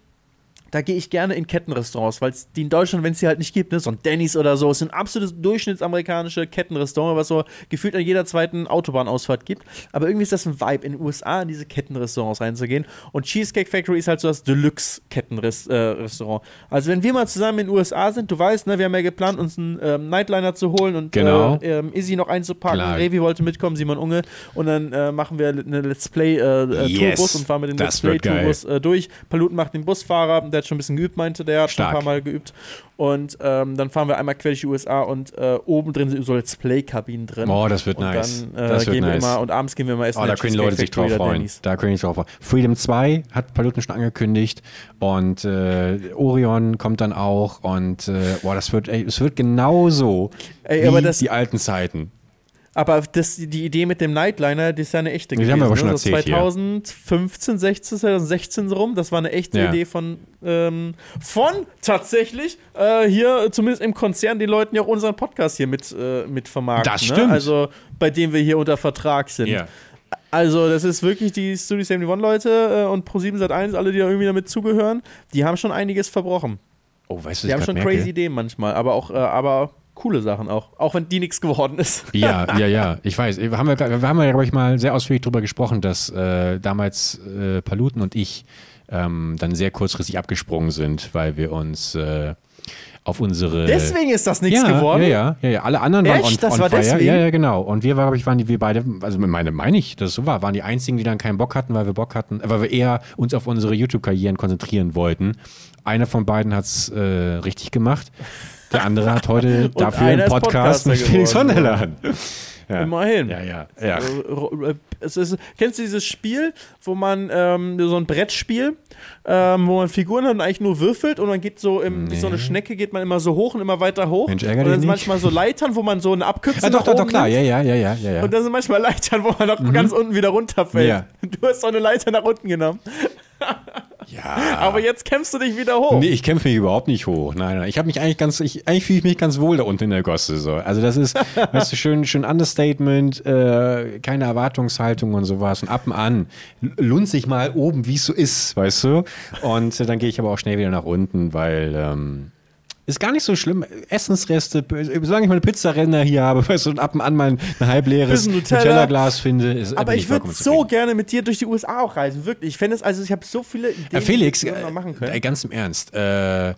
da gehe ich gerne in Kettenrestaurants, weil es die in Deutschland, wenn es die halt nicht gibt, ne, so ein Denny's oder so, es sind absolutes durchschnittsamerikanische Kettenrestaurants, was so gefühlt an jeder zweiten Autobahnausfahrt gibt. Aber irgendwie ist das ein Vibe, in den USA in diese Kettenrestaurants reinzugehen. Und Cheesecake Factory ist halt so das Deluxe-Kettenrestaurant. also wenn wir mal zusammen in den USA sind, du weißt, ne, wir haben ja geplant, uns einen ähm, Nightliner zu holen und Genau. äh, ähm, Izzy noch einzupacken. Klar. Revi wollte mitkommen, Simon Unge. Und dann äh, machen wir eine Let's Play-Tourbus Yes. und fahren mit dem Das Let's. Play-Tourbus äh, durch. Paluten macht den Busfahrer, der hat schon ein bisschen geübt, meinte der, hat schon ein Stark. paar Mal geübt. Und ähm, dann fahren wir einmal quer durch die USA und äh, oben drin sind so Let's Play-Kabinen drin. Oh, das wird und nice. dann äh, das wird gehen wir nice. immer und abends gehen wir mal essen. Oh, da können die Leute sich drauf freuen. Da können die sich drauf freuen. Freedom 2 hat Paluten schon angekündigt und äh, Orion kommt dann auch und äh, boah, das wird, ey, es wird genauso Ey, wie das- die alten Zeiten. Aber das, die Idee mit dem Nightliner, das ist ja eine echte Die haben wir aber schon ne? erzählt so hier. 2015, 16, 2016 so rum. Das war eine echte Ja. Idee von, ähm, von tatsächlich äh, hier, zumindest im Konzern, den Leuten ja auch unseren Podcast hier mit, äh, mit vermarkten. Das Ne? stimmt. Also bei dem wir hier unter Vertrag sind. Also, das ist wirklich die Studio 71 Leute äh, und Pro7 Sat1, alle, die da irgendwie damit zugehören, die haben schon einiges verbrochen. Oh, weißt du, Die haben schon grad crazy merke? Ideen manchmal, aber auch, äh, aber coole Sachen auch. Auch wenn die nichts geworden ist. Ja, ja, ja, ich weiß. Wir haben, ja, wir haben ja, glaube ich, mal sehr ausführlich darüber gesprochen, dass äh, damals äh, Paluten und ich ähm, dann sehr kurzfristig abgesprungen sind, weil wir uns äh, auf unsere. Deswegen ist das nichts ja, geworden. Ja, ja, ja, ja. Alle anderen waren Echt? on, Das on war fire. deswegen? Ja, ja, genau. Und wir, glaube ich, waren die, wir beide, also meine, meine ich, dass es so war, waren die einzigen, die dann keinen Bock hatten, weil wir Bock hatten, äh, weil wir eher uns auf unsere YouTube-Karrieren konzentrieren wollten. Einer von beiden hat es äh, richtig gemacht. Der andere hat heute dafür einen Podcast mit Felix geworden. Honderland. Ja. Immerhin. Ja, ja, ja. Äh, äh, Es ist, kennst du dieses Spiel, wo man ähm, so ein Brettspiel, ähm, wo man Figuren hat und eigentlich nur würfelt und man geht so im, wie so eine Nee. Schnecke geht man immer so hoch und immer weiter hoch. Mensch, und dann sind manchmal so Leitern, wo man so eine Abkürzung Ah, doch, doch, doch, klar. Ja, ja, ja, ja, ja. ja. Und dann sind manchmal Leitern, wo man auch ganz unten wieder runterfällt. Ja. Du hast so eine Leiter nach unten genommen. ja. Aber jetzt kämpfst du dich wieder hoch. Nee, ich kämpfe mich überhaupt nicht hoch. Nein, nein. Ich habe mich eigentlich ganz, ich, eigentlich fühle ich mich ganz wohl da unten in der Gosse. So. Also das ist, weißt du, schön, schön Understatement, äh, keine Erwartungshaltung und sowas. Und ab und an lohnt sich mal oben, wie es so ist, weißt du. Und äh, dann gehe ich aber auch schnell wieder nach unten, weil ähm, ist gar nicht so schlimm. Essensreste, solange ich meine Pizzaränder hier habe, weißt du, und ab und an mal ein halbleeres Bisschen Nutella. Nutella-Glas finde, ist Aber ich würde so zufrieden. gerne mit dir durch die USA auch reisen, wirklich. Ich fände es, also ich habe so viele Ideen, Herr Felix, die wir äh, machen können. äh, ganz im Ernst, äh, äh,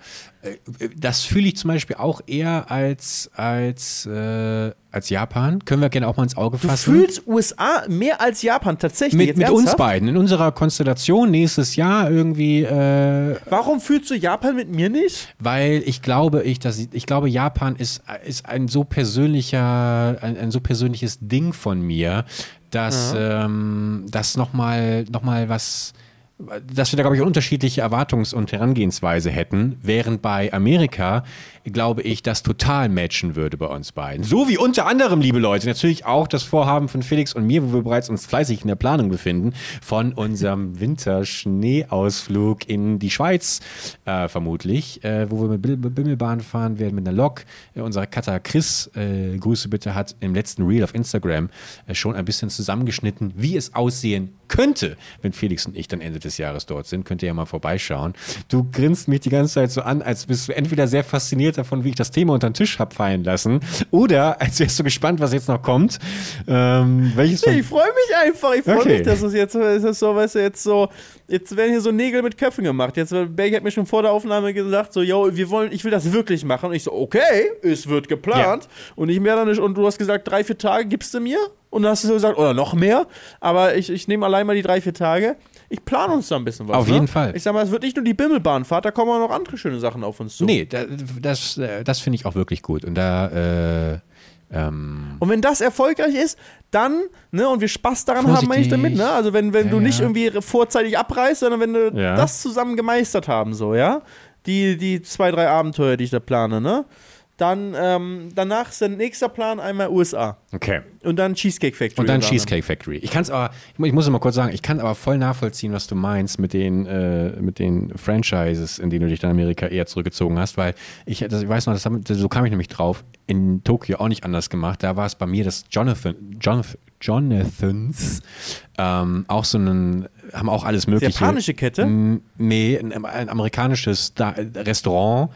das fühle ich zum Beispiel auch eher als, als, äh, als Japan. Können wir gerne auch mal ins Auge Du fassen. fühlst USA mehr als Japan, tatsächlich. mit, mit uns beiden, in unserer Konstellation nächstes Jahr irgendwie, äh, Warum fühlst du Japan mit mir nicht? weil ich glaube, ich, dass ich, glaube, Japan ist, ist ein so persönlicher, ein, ein so persönliches Ding von mir, dass ähm, das nochmal noch mal was dass wir da, glaube ich, unterschiedliche Erwartungs- und Herangehensweise hätten, während bei Amerika, glaube ich, das total matchen würde bei uns beiden. So wie unter anderem, liebe Leute, natürlich auch das Vorhaben von Felix und mir, wo wir bereits uns fleißig in der Planung befinden, von unserem Winterschneeausflug in die Schweiz, äh, vermutlich, äh, wo wir mit Bimmelbahn fahren werden, mit einer Lok. Äh, unser Cutter Chris, äh, Grüße bitte, hat im letzten Reel auf Instagram äh, schon ein bisschen zusammengeschnitten, wie es aussehen könnte, wenn Felix und ich dann Ende des Jahres dort sind. Könnt ihr ja mal vorbeischauen. Du grinst mich die ganze Zeit so an, als bist du entweder sehr fasziniert davon, wie ich das Thema unter den Tisch hab fallen lassen, oder als wärst du gespannt, was jetzt noch kommt. Ähm, welches Nee, ich freue mich einfach. Ich freue Okay. mich, dass es jetzt ist so, weißt du, jetzt so, jetzt werden hier so Nägel mit Köpfen gemacht. Jetzt, äh, Berg hat mir schon vor der Aufnahme gesagt, so, yo, wir wollen, ich will das wirklich machen. Und ich so, okay, es wird geplant. Und ich mehr dann nicht, und du hast gesagt, drei, vier Tage gibst du mir? Und dann hast du so gesagt, oder noch mehr. Aber ich, ich nehme allein mal die drei, vier Tage. Ich plane uns da ein bisschen was. Auf ne? jeden Fall. Ich sag mal, es wird nicht nur die Bimmelbahnfahrt, da kommen auch noch andere schöne Sachen auf uns zu. Nee, da, das, äh, das finde ich auch wirklich gut. Und da, äh, ähm, Und wenn das erfolgreich ist, dann, ne, und wir Spaß daran haben, meine ich Vorsichtig. damit, ne? Also wenn, wenn Ja, du nicht ja. irgendwie vorzeitig abreißt, sondern wenn du Ja. das zusammen gemeistert haben, so, ja? Die, die zwei, drei Abenteuer, die ich da plane, ne? Dann, ähm, danach ist der nächster Plan einmal USA. okay. Und dann Cheesecake Factory. Und dann. Cheesecake Factory. Ich kann es aber, ich mu- ich muss noch mal kurz sagen, ich kann aber voll nachvollziehen, was du meinst mit den, äh, mit den Franchises, in denen du dich dann Amerika eher zurückgezogen hast, weil ich, das, ich weiß noch, das, so kam ich nämlich drauf, in Tokio auch nicht anders gemacht. Da war es bei mir das Jonathan, Jonathan, Jonathans, ähm, auch so einen, haben auch alles mögliche. Japanische Kette? Nee, ein, ein amerikanisches da Restaurant.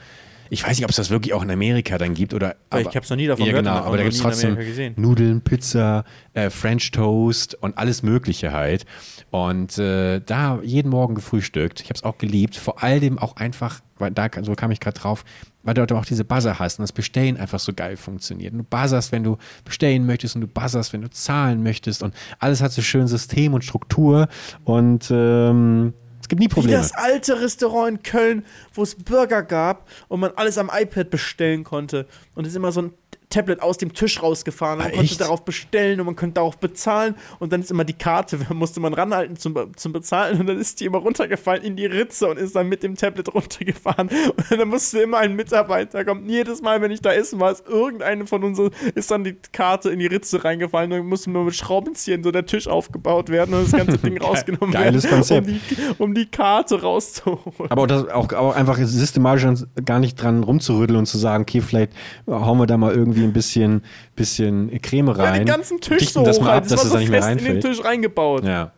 Ich weiß nicht, ob es das wirklich auch in Amerika dann gibt oder. Aber ich hab's noch nie davon ja, gehört Genau, aber da gibt es trotzdem. Nudeln, Pizza, äh, French Toast und alles Mögliche halt. Und äh, da jeden Morgen gefrühstückt. Ich habe es auch geliebt. Vor allem auch einfach, weil da so kam ich gerade drauf, weil du dort auch diese Buzzer hast und das Bestellen einfach so geil funktioniert. Und du buzzerst, wenn du bestellen möchtest und du buzzerst, wenn du zahlen möchtest und alles hat so schön System und Struktur und ähm, es gibt nie Wie Probleme. das alte Restaurant in Köln, wo es Burger gab und man alles am iPad bestellen konnte. Und es ist immer so ein Tablet aus dem Tisch rausgefahren. Man Ah, konnte echt? darauf bestellen und man konnte darauf bezahlen. Und dann ist immer die Karte, musste man ranhalten zum, zum Bezahlen. Und dann ist die immer runtergefallen in die Ritze und ist dann mit dem Tablet runtergefahren. Und dann musste immer ein Mitarbeiter kommen. Jedes Mal, wenn ich da essen war, ist irgendeine von uns, ist dann die Karte in die Ritze reingefallen. Und dann musste man mit Schraubenziehern so der Tisch aufgebaut werden und das ganze Ding rausgenommen Geiles werden. Konzept. Um die, um die Karte rauszuholen. Aber auch, das, auch, auch einfach systematisch gar nicht dran rumzurütteln und zu sagen, okay, vielleicht hauen wir da mal irgendwie ein bisschen, bisschen Creme Ja, rein. den ganzen Tisch dichten so das mal ab, halt. dass war das so da nicht mehr fest in den reinfällt. Tisch reingebaut. Ja.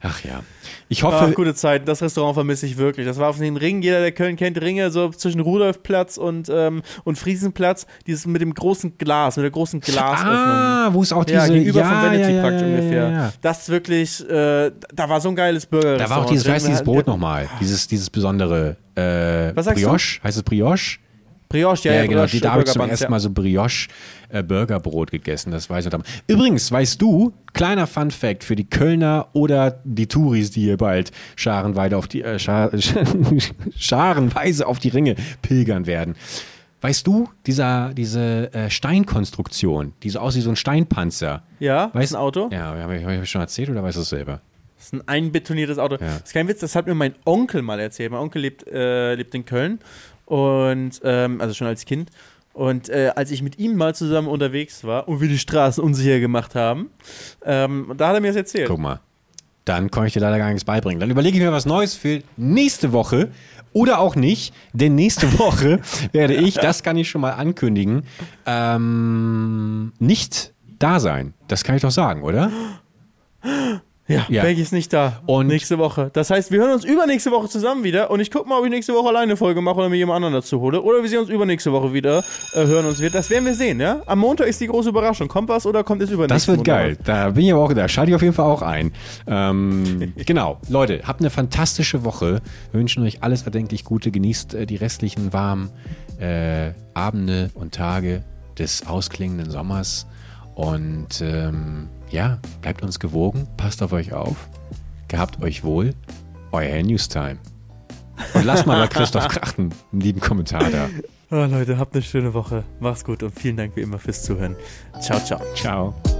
Ach ja. Ich Ach, hoffe, gute Zeit. Das Restaurant vermisse ich wirklich. Das war auf den Ringen. Jeder, der Köln kennt, Ringe so zwischen Rudolfplatz und, ähm, und Friesenplatz. Dieses mit dem großen Glas, mit der großen Glasöffnung. ah, wo es auch diese ja, gegenüber ja, vom Vanity ja, ja, Park ja, ungefähr. Ja, ja. Das ist wirklich, äh, da war so ein geiles Burger. Da war auch dieses, wie heißt dieses Brot nochmal? Dieses, dieses besondere äh, Was sagst du? Brioche? Heißt es Brioche? Brioche, ja, Ja, ja, genau. Brioche, Die, da habe ich zum ersten. Mal so Brioche äh, gegessen. Das weiß ich noch. Übrigens, weißt du, kleiner Fun Fact für die Kölner oder die Touris, die hier bald scharenweise auf die, äh, Schar scharenweise auf die Ringe pilgern werden. Weißt du, dieser, diese äh, Steinkonstruktion, die so aussieht wie so ein Steinpanzer. Ja, Weißt- ist ein Auto. Ja, habe ich, hab ich schon erzählt oder weißt du es selber? Das ist ein einbetoniertes Auto. Ja. Das ist kein Witz, das hat mir mein Onkel mal erzählt. Mein Onkel lebt, äh, lebt in Köln und ähm, also schon als Kind. Und äh, als ich mit ihm mal zusammen unterwegs war und wir die Straßen unsicher gemacht haben, ähm, da hat er mir das erzählt. Guck mal. Dann kann ich dir leider gar nichts beibringen. Dann überlege ich mir was Neues für nächste Woche oder auch nicht, denn nächste Woche werde ich, das kann ich schon mal ankündigen, ähm, nicht da sein. Das kann ich doch sagen, oder? Ja, Ja. Becky ist nicht da. Und- nächste Woche. Das heißt, wir hören uns übernächste Woche zusammen wieder und ich gucke mal, ob ich nächste Woche alleine eine Folge mache oder mir jemand anderen dazu hole. Oder wir sehen uns übernächste Woche wieder, äh, hören uns wieder. Das werden wir sehen, ja? Am Montag ist die große Überraschung. Kommt was oder kommt es übernächste Das wird Montag? geil. Da bin ich aber auch, da schalte ich auf jeden Fall auch ein. Ähm, genau. Leute, habt eine fantastische Woche. Wir wünschen euch alles erdenklich Gute. Genießt äh, die restlichen warmen äh, Abende und Tage des ausklingenden Sommers. Und ähm, ja, bleibt uns gewogen. Passt auf euch auf. Gehabt euch wohl. Euer Newstime. Und lasst mal bei Christoph Krachten einen lieben Kommentar da. Ah, Leute, habt eine schöne Woche. Macht's gut und vielen Dank wie immer fürs Zuhören. Ciao, ciao. Ciao.